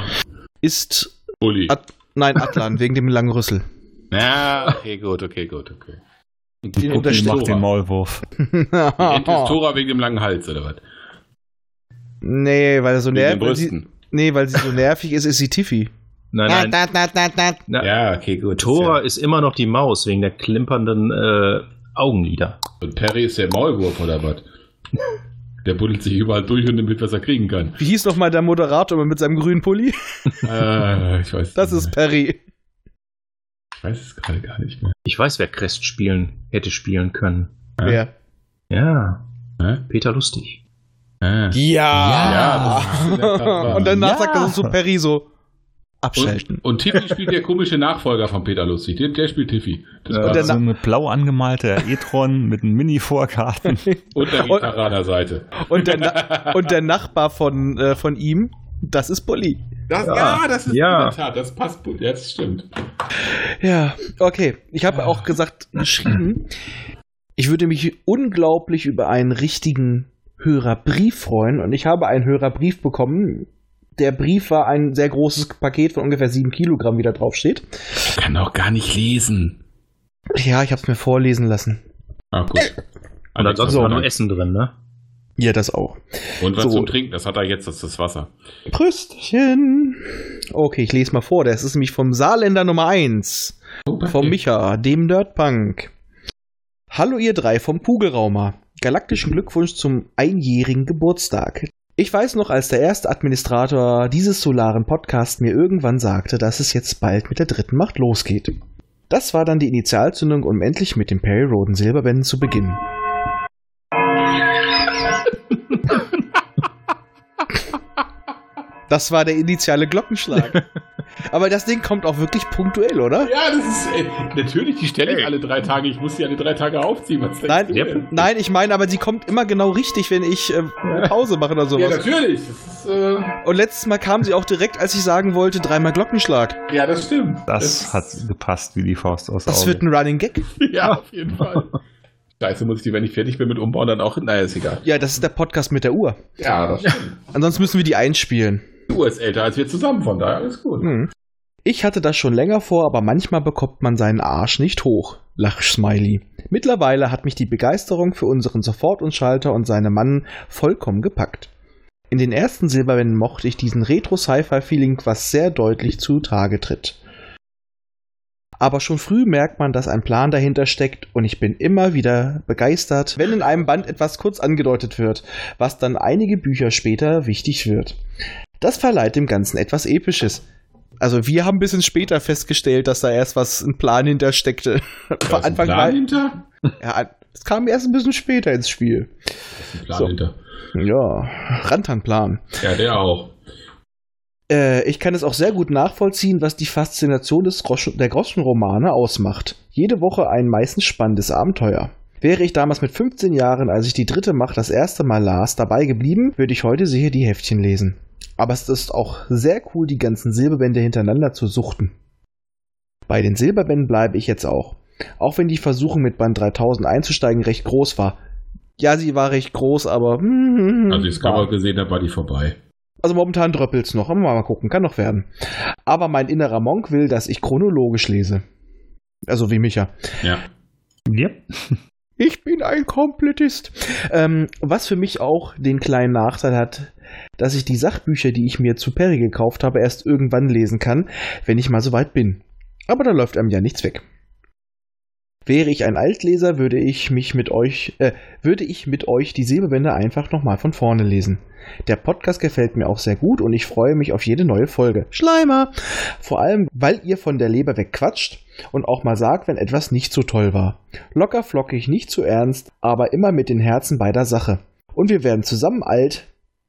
ist. Uli. At nein, Atlan, wegen dem langen Rüssel. Ja, okay, gut, okay, gut, okay. Und die Den Ente macht den Tora. Maulwurf. Die Ente ist Tora wegen dem langen Hals, oder was? nee, weil er so nervig. Nee, weil sie so nervig ist, ist sie Tiffy. Nein, nein. Na, Ja, okay, gut. Tora ist ist immer noch die Maus wegen der klimpernden äh, Augenlider. ja. Und Perry ist der Maulwurf, oder was? Der buddelt sich überall durch und nimmt mit, was er kriegen kann. Wie hieß noch mal der Moderator mit seinem grünen Pulli? äh, ich weiß Das nicht ist. Perry. Ich weiß es gerade gar nicht mehr. Ich weiß, wer Crest spielen hätte spielen können. Ja. Wer? Ja, Hä? Peter Lustig. Ja. Ja, wahr. Und danach Ja. sagt er so Perry so abschalten. Und, und Tiffy spielt der komische Nachfolger von Peter Lustig. Der, der spielt Tiffy. Das Ja. So eine blau angemalter E-Tron mit einem Mini-Vorgarten. und der Gitarre an der Seite. Und der, Na und der Nachbar von, äh, von ihm, das ist Polly. Das, Ja. das ist Ja. in der Tat, das passt. Ja, das stimmt. Ja, okay. Ich habe auch gesagt, geschrieben, ich würde mich unglaublich über einen richtigen Hörerbrief freuen. Und ich habe einen Hörerbrief bekommen. Der Brief war ein sehr großes Paket von ungefähr sieben Kilogramm, wie da drauf steht. Ich kann doch gar nicht lesen. Ja, ich habe es mir vorlesen lassen. Ah, gut. Und ansonsten So, war noch? Essen drin, ne? Ja, das auch. Und was So. zum Trinken, das hat er jetzt, das ist das Wasser. Pröstchen. Okay, ich lese mal vor. Das ist nämlich vom Saarländer Nummer 1. Vom Micha, dem Nerdpunk. Hallo ihr drei vom Pugelraumer. Galaktischen Glückwunsch zum einjährigen Geburtstag. Ich weiß noch, als der erste Administrator dieses solaren Podcasts mir irgendwann sagte, dass es jetzt bald mit der dritten Macht losgeht. Das war dann die Initialzündung, um endlich mit den Perry Roden Silberbänden zu beginnen. Das war der initiale Glockenschlag. Aber das Ding kommt auch wirklich punktuell, oder? Ja, das ist äh, natürlich, die stelle ich alle drei Tage. Ich muss die alle drei Tage aufziehen. Nein, du denn? nein, ich meine, aber sie kommt immer genau richtig, wenn ich äh, Pause mache oder Ja, sowas. natürlich. Das ist, äh, Und letztes Mal kam sie auch direkt, als ich sagen wollte, dreimal Glockenschlag. ja, das stimmt. Das hat gepasst wie die Faust aus Das Auge. wird ein Running Gag. Ja, auf jeden Fall. Scheiße, muss ich die, wenn ich fertig bin mit Umbauen, dann auch. Naja, ist egal. Ja, das ist der Podcast mit der Uhr. Ja, das stimmt. Ansonsten müssen wir die einspielen. Die Uhr ist älter als wir zusammen, von daher alles gut. Hm. Ich hatte das schon länger vor, aber manchmal bekommt man seinen Arsch nicht hoch. Lach-Smiley. Mittlerweile hat mich die Begeisterung für unseren Sofort- und Schalter und seine Mann vollkommen gepackt. In den ersten Silberwänden mochte ich diesen Retro-Sci-Fi-Feeling, was sehr deutlich zutage tritt. Aber schon früh merkt man, dass ein Plan dahinter steckt und ich bin immer wieder begeistert, wenn in einem Band etwas kurz angedeutet wird, was dann einige Bücher später wichtig wird. Das verleiht dem Ganzen etwas Episches. Also wir haben ein bisschen später festgestellt, dass da erst was ein Plan hintersteckte. Da Anfang Plan war, hinter? ja, es kam erst ein bisschen später ins Spiel. Ein Plan So. hinter. Ja, Rantanplan. Ja, der auch. Äh, ich kann es auch sehr gut nachvollziehen, was die Faszination des Groschen, der Groschenromane ausmacht. Jede Woche ein meistens spannendes Abenteuer. Wäre ich damals mit 15 Jahren, als ich die dritte Macht das erste Mal las, dabei geblieben, würde ich heute sicher die Heftchen lesen. Aber es ist auch sehr cool, die ganzen Silberbände hintereinander zu suchten. Bei den Silberbänden bleibe ich jetzt auch. Auch wenn die Versuchung mit Band 3000 einzusteigen recht groß war. Ja, sie war recht groß, aber. hm, Also, ich das Cover gesehen habe, war die vorbei. also momentan dröppelt's noch, aber mal gucken, kann noch werden. Aber mein innerer Monk will, dass ich chronologisch lese. Also wie Micha. Ja. Yep. Ich bin ein Komplettist. Ähm, was für mich auch den kleinen Nachteil hat, dass ich die Sachbücher, die ich mir zu Perry gekauft habe, erst irgendwann lesen kann, wenn ich mal so weit bin. Aber da läuft einem ja nichts weg. Wäre ich ein Altleser, würde ich mich mit euch, äh, würde ich mit euch die Silberbände einfach nochmal von vorne lesen. Der Podcast gefällt mir auch sehr gut und ich freue mich auf jede neue Folge. Schleimer! Vor allem, weil ihr von der Leber weg quatscht und auch mal sagt, wenn etwas nicht so toll war. Locker flockig, nicht zu ernst, aber immer mit den Herzen bei der Sache. Und wir werden zusammen alt,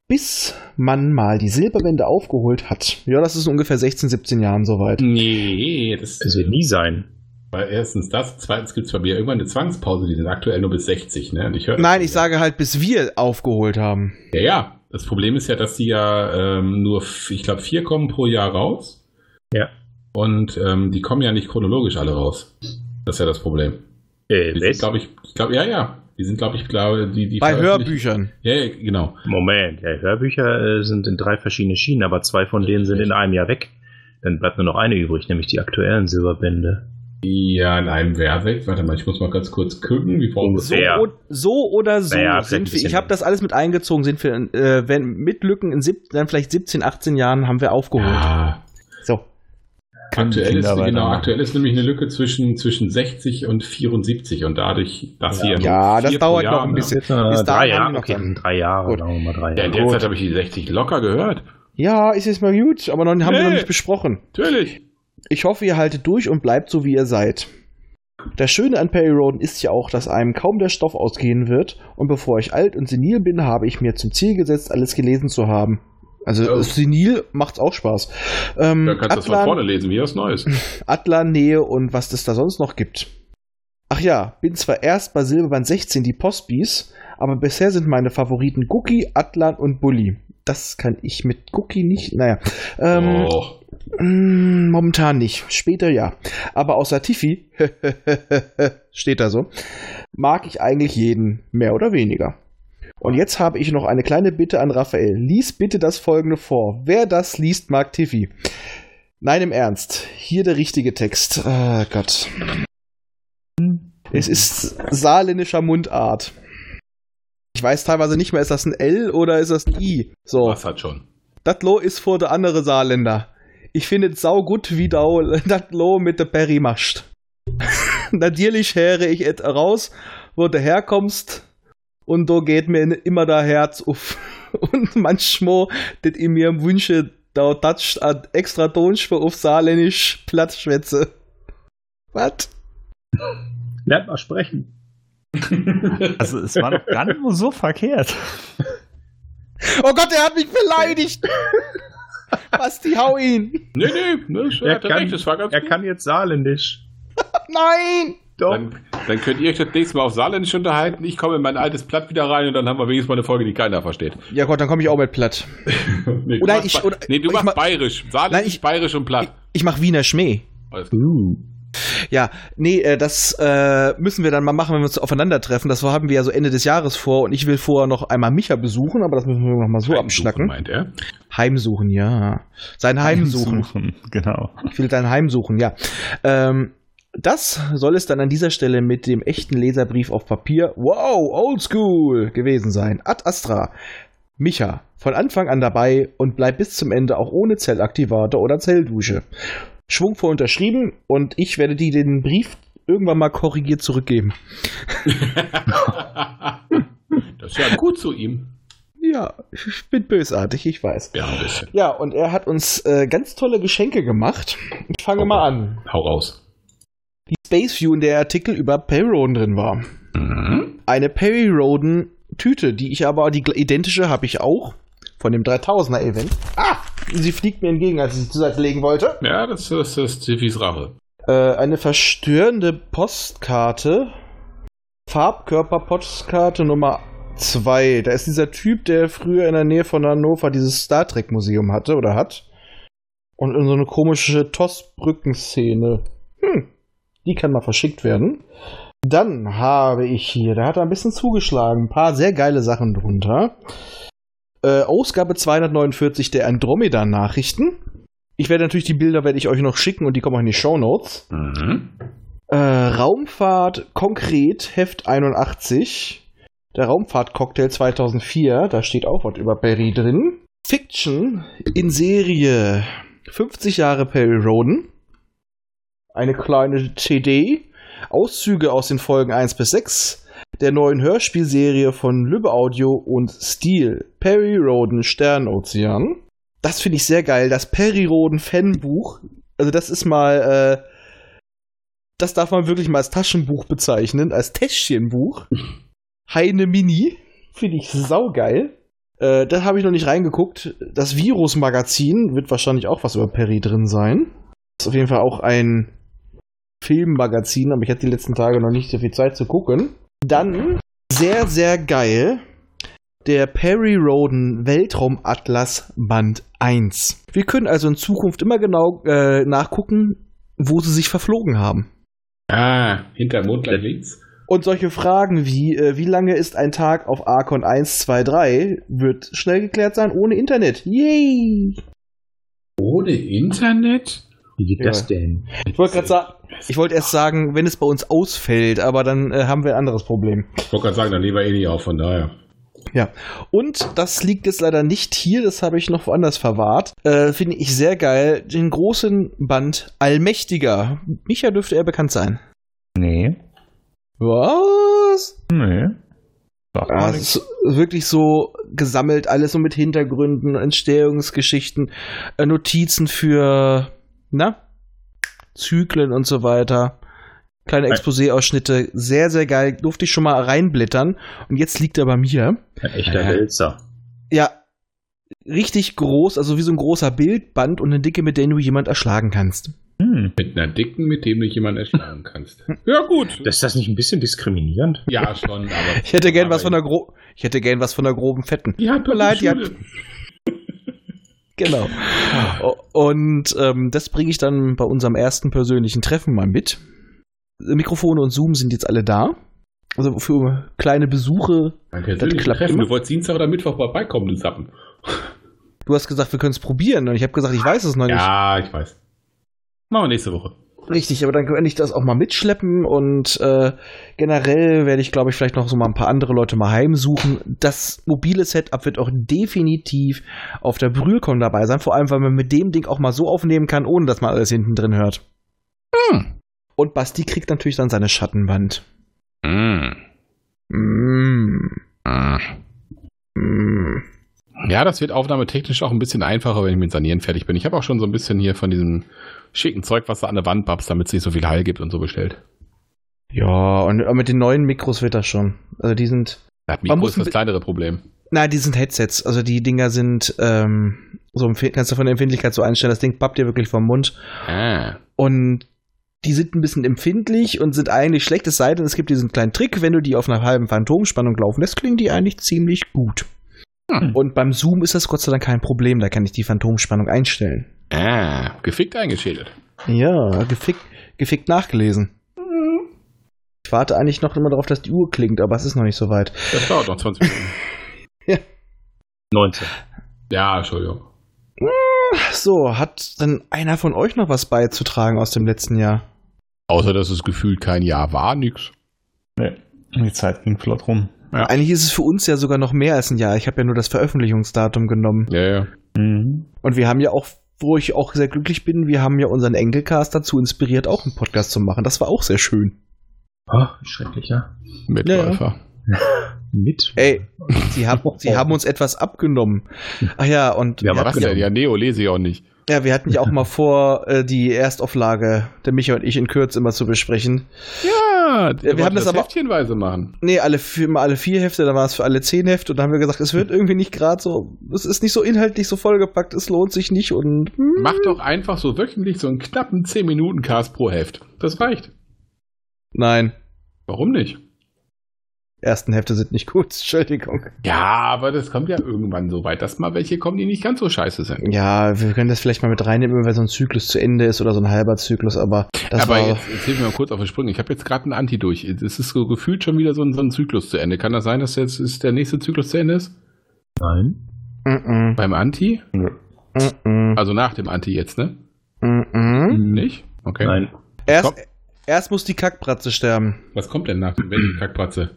bis man mal die Silberwände aufgeholt hat. Ja, das ist in ungefähr 16, 17 Jahren soweit. Nee, das Es wird nie sein. weil erstens das, zweitens gibt es bei mir irgendwann eine Zwangspause, die sind aktuell nur bis 60, ne? Und ich höre Nein, ich sage halt, bis wir aufgeholt haben. Ja, ja. Das Problem ist ja, dass die ja ähm, nur, ich glaube, vier kommen pro Jahr raus. Ja. Und ähm, die kommen ja nicht chronologisch alle raus. Das ist ja das Problem. Äh, Die sind, glaube ich, ich glaube, ja, ja. Die sind, glaube ich, glaube, die, die Bei Hörbüchern. Ja, ja, genau. Moment, ja, Hörbücher äh, sind in drei verschiedene Schienen, aber zwei von denen sind in einem Jahr weg. Dann bleibt nur noch eine übrig, nämlich die aktuellen Silberbände. Ja, in einem Wehrweg. Warte mal, ich muss mal ganz kurz gucken, wie vorhin So, so oder so Naja, sind wir. Ich habe das alles mit eingezogen. Sind wir, äh, wenn mit Lücken in sieb, dann vielleicht 17, 18 Jahren haben wir aufgeholt. Ja, aktuell ist, genau, aktuell ist nämlich eine Lücke zwischen, zwischen 60 und 74 und dadurch, dass hier Ja, das dauert Jahr noch ein bisschen. Jetzt, äh, Bis drei Jahre, noch okay, dann. drei Jahre, Gut. sagen wir mal drei Ja, Jahre. in der Zeit habe ich die 60 locker gehört. Ja, ist jetzt mal gut, aber noch, haben wir noch Nee. nicht besprochen. Natürlich. Ich hoffe, ihr haltet durch und bleibt so, wie ihr seid. Das Schöne an Perry Roden ist ja auch, dass einem kaum der Stoff ausgehen wird und bevor ich alt und senil bin, habe ich mir zum Ziel gesetzt, alles gelesen zu haben. Also Oh. senil macht's auch Spaß. Ähm, Dann kannst du das von vorne lesen, wie was Neues. Atlan, Nähe und was es da sonst noch gibt. Ach ja, bin zwar erst bei Silberband 16 die Postbis, aber bisher sind meine Favoriten Cookie, Atlan und Bully. Das kann ich mit Cookie nicht, naja. Ähm, oh. Mm, Momentan nicht. Später ja. Aber außer Tiffy, steht da so, mag ich eigentlich jeden, mehr oder weniger. Und jetzt habe ich noch eine kleine Bitte an Raphael. Lies bitte das folgende vor. Wer das liest, mag Tiffy. Nein, im Ernst. Hier der richtige Text. Ah, Gott. Es ist saarländischer Mundart. Ich weiß teilweise nicht mehr, ist das ein L oder ist das ein I? So. Was hat schon. Das Lo ist vor der andere Saarländer. Ich finde es sau gut, wie das Lo mit der Perry machst. Natürlich höre ich et raus, wo du herkommst und da geht mir immer der Herz auf. Und manchmal, das ich mir wünsche, da tatscht ein extra Tonspur auf Saarländisch Plattschwätze. Was? Lernt mal sprechen. Also es war doch gar nicht mal so verkehrt. Oh Gott, er hat mich beleidigt! Basti, hau ihn! Nee, nee, ne, er, Er kann, recht, das war ganz er gut. kann jetzt Saarländisch. Nein! Doch. Dann, dann könnt ihr euch das nächste Mal auf Saarländisch unterhalten. Ich komme in mein altes Platt wieder rein und dann haben wir wenigstens mal eine Folge, die keiner versteht. Ja Gott, dann komme ich auch mit platt. nee, du Oder machst ich- oder- nee, du ich machst mach- bayerisch. Saarländisch, Nein, ich- bayerisch und platt. Ich mach Wiener Schmäh. Alles klar. Uh. Ja, nee, äh, das äh, müssen wir dann mal machen, wenn wir uns aufeinandertreffen. Das haben wir ja so Ende des Jahres vor und ich will vorher noch einmal Micha besuchen, aber das müssen wir noch mal so Heimsuchen, abschnacken. meint er. Heimsuchen, ja. Sein Heimsuchen. Genau. Ich will dein Heim suchen, ja. Ähm, das soll es dann an dieser Stelle mit dem echten Leserbrief auf Papier, wow, oldschool gewesen sein. Ad Astra. Micha, von Anfang an dabei und bleib bis zum Ende auch ohne Zellaktivator oder Zelldusche. Schwungvoll unterschrieben und ich werde dir den Brief irgendwann mal korrigiert zurückgeben. das ist ja gut zu ihm. Ja, ich bin bösartig, ich weiß. Ja, ein bisschen. Ja, und er hat uns äh, ganz tolle Geschenke gemacht. Ich fange mal an. Hau raus. Die Space View, in der Artikel über Perry-Roden drin war. Mhm. Eine Perry-Roden Tüte, die ich aber, die identische habe ich auch. Von dem 3000er Event. Ah! Sie fliegt mir entgegen, als ich sie zur Seite legen wollte. Ja, das, das ist Tiffys Rache. Äh, eine verstörende Postkarte. Farbkörper-Postkarte Nummer 2. Da ist dieser Typ, der früher in der Nähe von Hannover dieses Star Trek Museum hatte oder hat. Und in so eine komische Tossbrückenszene. Hm. Die kann mal verschickt werden. Dann habe ich hier, da hat er ein bisschen zugeschlagen, ein paar sehr geile Sachen drunter. Äh, Ausgabe 249 der Andromeda-Nachrichten. Ich werde natürlich die Bilder werde ich euch noch schicken und die kommen auch in die Show Notes. Mhm. Äh, Raumfahrt konkret Heft 81. Der Raumfahrt-Cocktail 2004. Da steht auch was über Perry drin. Fiction in Serie 50 Jahre Perry Roden. Eine kleine CD. Auszüge aus den Folgen 1 bis 6 der neuen Hörspielserie von Lübbe Audio und Steel. Perry Roden Sternozean. Das finde ich sehr geil. Das Perry Roden Fanbuch. Also das ist mal, äh, das darf man wirklich mal als Taschenbuch bezeichnen, als Täschchenbuch. Heine Mini. Finde ich saugeil. Äh, da habe ich noch nicht reingeguckt. Das Virus-Magazin wird wahrscheinlich auch was über Perry drin sein. Ist auf jeden Fall auch ein Filmmagazin, aber ich hatte die letzten Tage noch nicht so viel Zeit zu gucken. Dann, sehr, sehr geil, der Perry Roden Weltraumatlas Band 1. Wir können also in Zukunft immer genau äh, nachgucken, wo sie sich verflogen haben. Ah, hinter Mond gleich links. Und solche Fragen wie, äh, wie lange ist ein Tag auf Archon 1, 2, 3, wird schnell geklärt sein ohne Internet. Yay! Ohne Internet? Wie geht Ja. das denn? Ich wollte gerade sagen, ich wollte erst sagen, wenn es bei uns ausfällt, aber dann äh, haben wir ein anderes Problem. Ich wollte gerade sagen, dann nehmen wir eh nicht auf, von daher. Ja, und das liegt jetzt leider nicht hier, das habe ich noch woanders verwahrt. Äh, Finde ich sehr geil. Den großen Band Allmächtiger. Micha dürfte er bekannt sein. Nee. Was? Nee. Ja, mal es nichts. ist wirklich so gesammelt, alles so mit Hintergründen, Entstehungsgeschichten, äh, Notizen für, na, Zyklen und so weiter. Kleine Exposé-Ausschnitte, sehr, sehr geil. Durfte ich schon mal reinblättern. Und jetzt liegt er bei mir. Ein echter Ja. Wälzer. Ja, richtig groß, also wie so ein großer Bildband und eine Dicke, mit der du jemand erschlagen kannst. Hm. Mit einer dicken, mit dem du jemanden erschlagen kannst. Ja, gut. Ist das nicht ein bisschen diskriminierend? ja, schon, aber. Ich hätte gern was von der gro ich hätte gern was von der groben Fetten. Ja, Tut mir leid, die hat, genau. O- Und ähm, das bringe ich dann bei unserem ersten persönlichen Treffen mal mit. Mikrofone und Zoom sind jetzt alle da. Also für kleine Besuche. Ein persönliches Treffen. immer. Du wolltest Dienstag oder Mittwoch vorbeikommen, du Sappen. Du hast gesagt, wir können es probieren. Und ich habe gesagt, ich weiß es noch nicht. Ja, ich weiß. Machen wir nächste Woche. Richtig, aber dann kann ich das auch mal mitschleppen und äh, generell werde ich, glaube ich, vielleicht noch so mal ein paar andere Leute mal heimsuchen. Das mobile Setup wird auch definitiv auf der Brühlcon dabei sein, vor allem, weil man mit dem Ding auch mal so aufnehmen kann, ohne dass man alles hinten drin hört. Hm. Und Basti kriegt natürlich dann seine Schattenwand. Mm. Mm. Mm. Mm. Ja, das wird aufnahmetechnisch auch ein bisschen einfacher, wenn ich mit Sanieren fertig bin. Ich habe auch schon so ein bisschen hier von diesem schicken Zeug, was du an der Wand babst, damit es nicht so viel Heil gibt und so bestellt. Ja, und mit den neuen Mikros wird das schon. Also die sind Man Mikro ist das kleinere Problem. Nein, die sind Headsets. Also die Dinger sind ähm, so kannst du von der Empfindlichkeit so einstellen, das Ding pappt dir wirklich vom Mund. Ah. Und die sind ein bisschen empfindlich und sind eigentlich schlecht, es sei denn, es gibt diesen kleinen Trick, wenn du die auf einer halben Phantomspannung laufen lässt, klingen die eigentlich ziemlich gut. Hm. Und beim Zoom ist das Gott sei Dank kein Problem, da kann ich die Phantomspannung einstellen. Ah, gefickt eingeschädelt. Ja, gefickt, gefickt nachgelesen. Ich warte eigentlich noch immer darauf, dass die Uhr klingt, aber es ist noch nicht so weit. Das dauert noch 20 Minuten. 19. Ja, Entschuldigung. So, hat denn einer von euch noch was beizutragen aus dem letzten Jahr? Außer, dass es gefühlt kein Jahr war, nix. Nee, die Zeit ging flott rum. Ja. Eigentlich ist es für uns ja sogar noch mehr als ein Jahr. Ich habe ja nur das Veröffentlichungsdatum genommen. Ja, ja. Mhm. Und wir haben ja auch, wo ich auch sehr glücklich bin, wir haben ja unseren Enkelcast dazu inspiriert, auch einen Podcast zu machen. Das war auch sehr schön. Oh, wie schrecklich, ja. Mitläufer. Mit. Ey, sie haben, sie haben uns etwas abgenommen. Ach ja, und Wir haben wir Was hatten, denn? Ja, Neo lese ich auch nicht. ja, wir hatten ja auch mal vor, äh, die Erstauflage der Micha und ich in Kürze immer zu besprechen. Ja, wir haben das aber- heftchenweise machen. Nee, alle vier, alle vier Hefte, dann war es für alle zehn Hefte und dann haben wir gesagt, es wird irgendwie nicht gerade so, es ist nicht so inhaltlich so vollgepackt, es lohnt sich nicht und hm, Mach doch einfach so wöchentlich so einen knappen 10 Minuten Cast pro Heft. Das reicht. nein, Warum nicht? Ersten Hefte sind nicht gut, Entschuldigung. Ja, aber das kommt ja irgendwann so weit, dass mal welche kommen, die nicht ganz so scheiße sind. Ja, wir können das vielleicht mal mit reinnehmen, wenn so ein Zyklus zu Ende ist oder so ein halber Zyklus, aber das aber war, jetzt, jetzt hilf mir mal kurz auf die Sprünge. Ich habe jetzt gerade ein Anti durch. Es ist so gefühlt schon wieder so ein, so ein Zyklus zu Ende. Kann das sein, dass jetzt ist der nächste Zyklus zu Ende ist? Nein. Mm-mm, Beim Anti? mm-mm, Also nach dem Anti jetzt, ne? Nicht? Okay. Nein. Erst, erst muss die Kackbratze sterben. Was kommt denn nach dem welchen Kackpratze?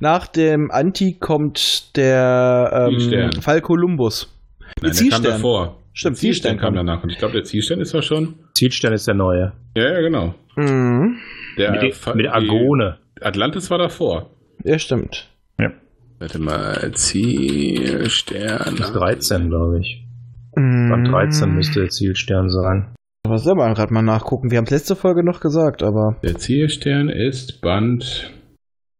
Nach dem Anti kommt der ähm, Fall Columbus. Nein, der kam Zielstern. davor. Stimmt, Zielstern Zielstern kam danach. Und ich glaube, der Zielstern ist zwar schon. Zielstern ist der neue. Ja, ja, genau. Mhm. Der mit, mit Argone. Atlantis war davor. Ja, stimmt. Warte mal, Zielstern. Ist 13, glaube ich. Mhm. Band 13 müsste der Zielstern sein. Aber selber gerade mal nachgucken. Wir haben es letzte Folge noch gesagt, aber. Der Zielstern ist Band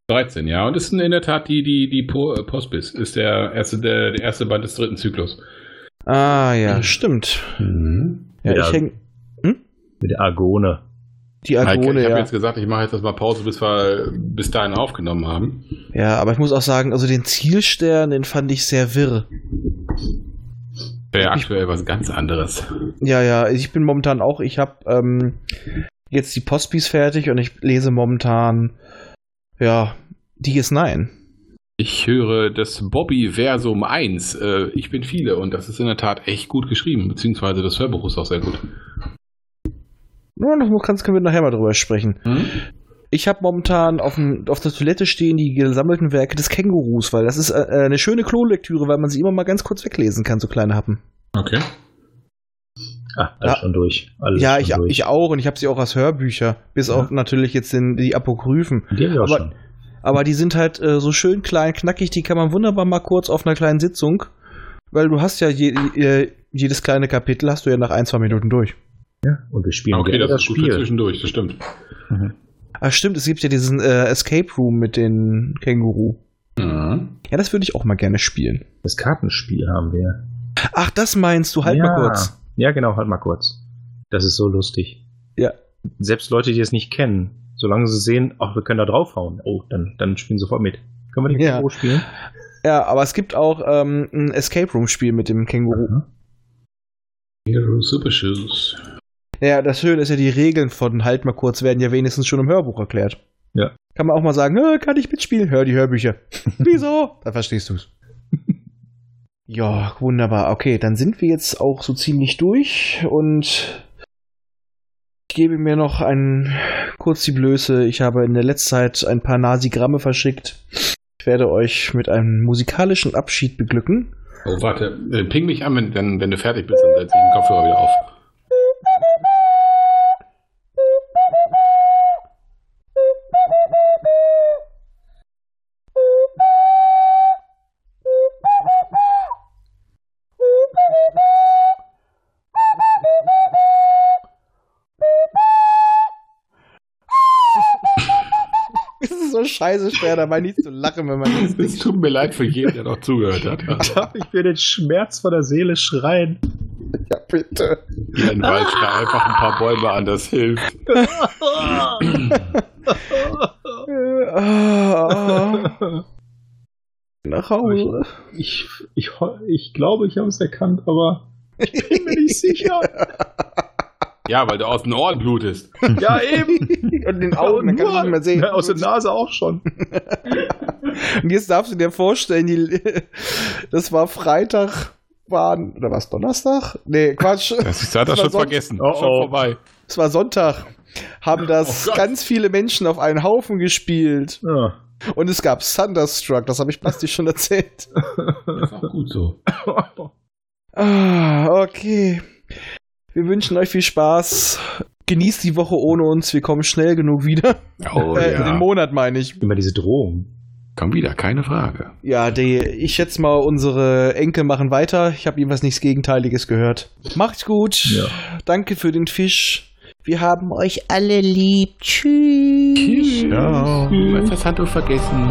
13, ja. Und ist in der Tat die, die, die äh, Postbis. Ist der erste, der, der erste Band des dritten Zyklus. Ah, ja, stimmt. Mhm. Ja, Ja. ich häng. Mit der Argone. Die ich Argone, habe ja. jetzt gesagt, ich mache jetzt erstmal Pause, bis wir bis dahin aufgenommen haben. Ja, aber ich muss auch sagen, also den Zielstern, den fand ich sehr wirr. Wäre ja aktuell was ganz anderes. Ja, ja, ich bin momentan auch, ich habe ähm, jetzt die Postbis fertig und ich lese momentan, ja, DS9. Ich höre das Bobby Versum 1. Äh, ich bin viele und das ist in der Tat echt gut geschrieben, beziehungsweise das Hörbuch ist auch sehr gut. Ja, das kannst, können wir nachher mal drüber sprechen. Ich habe momentan auf, dem, auf der Toilette stehen die gesammelten Werke des Kängurus, weil das ist äh, eine schöne Klolektüre, weil man sie immer mal ganz kurz weglesen kann, so kleine Happen. Okay. Ah, alles Ja. schon durch. Alles ja, schon ich, durch. ich auch und ich habe sie auch als Hörbücher, bis Ja. auf natürlich jetzt den, die Apokryphen. Die hab ich auch Aber- schon. Aber die sind halt äh, so schön klein, knackig, die kann man wunderbar mal kurz auf einer kleinen Sitzung, weil du hast ja je, äh, jedes kleine Kapitel hast du ja nach ein, zwei Minuten durch. Ja, und wir spielen Okay, das das ist gut Spiel. zwischendurch, das stimmt. Ah, stimmt, es gibt ja diesen äh, Escape Room mit den Känguru. Mhm. Ja, das würde ich auch mal gerne spielen. Das Kartenspiel haben wir. Ach, das meinst du, halt ja. mal kurz. Ja, genau, halt mal kurz. Das ist so lustig. Ja. Selbst Leute, die es nicht kennen, solange sie sehen, ach, wir können da draufhauen, oh, dann, dann spielen sie sofort mit. Können wir nicht Ja. Känguru spielen? Ja, aber es gibt auch ähm, ein Escape Room Spiel mit dem Känguru. Hero Super Shoes. Ja, das Schöne ist ja, die Regeln von halt mal kurz werden ja wenigstens schon im Hörbuch erklärt. Ja. Kann man auch mal sagen, "Äh, kann ich mitspielen? Hör die Hörbücher. Wieso? Dann verstehst du's. Ja, wunderbar. Okay, dann sind wir jetzt auch so ziemlich durch und ich gebe mir noch ein kurz die Blöße. Ich habe in der letzten Zeit ein paar Nasigramme verschickt. Ich werde euch mit einem musikalischen Abschied beglücken. Oh, warte. Äh, ping mich an, wenn, wenn, wenn du fertig bist, dann setze ich den Kopfhörer wieder auf. So scheiße schwer, dabei nicht zu lachen, wenn man das Es tut mir leid für jeden, der noch zugehört hat. Darf ich mir den Schmerz von der Seele schreien? Ja, bitte. Hier in Wald schrei einfach ein paar Bäume an, das hilft. Nach Hause. Ich, ich, ich glaube, ich habe es erkannt, aber ich bin mir nicht sicher. Ja, weil du aus den Ohren blutest. Ja, eben. Und den Augen, dann kannst du nicht mehr sehen. Ja, aus der Nase auch schon. Und jetzt darfst du dir vorstellen, die, das war Freitag, war, oder war es Donnerstag? Nee, Quatsch. Das ist, hat er Das war schon Sonntag. vergessen. Oh, Schon oh. vorbei. Es war Sonntag. Haben das Oh ganz viele Menschen auf einen Haufen gespielt. Ja. Und es gab Thunderstruck, das habe ich plastisch schon erzählt. Das ist auch gut so. Ah, okay. Wir wünschen euch viel Spaß. Genießt die Woche ohne uns. Wir kommen schnell genug wieder. Oh äh, ja. Den Monat meine ich. Immer diese Drohung. Komm wieder, keine Frage. Ja, die, ich schätze mal, unsere Enkel machen weiter. Ich habe jedenfalls nichts Gegenteiliges gehört. Macht's gut. Ja. Danke für den Fisch. Wir haben euch alle lieb. Tschüss. Ja. Was hast du vergessen?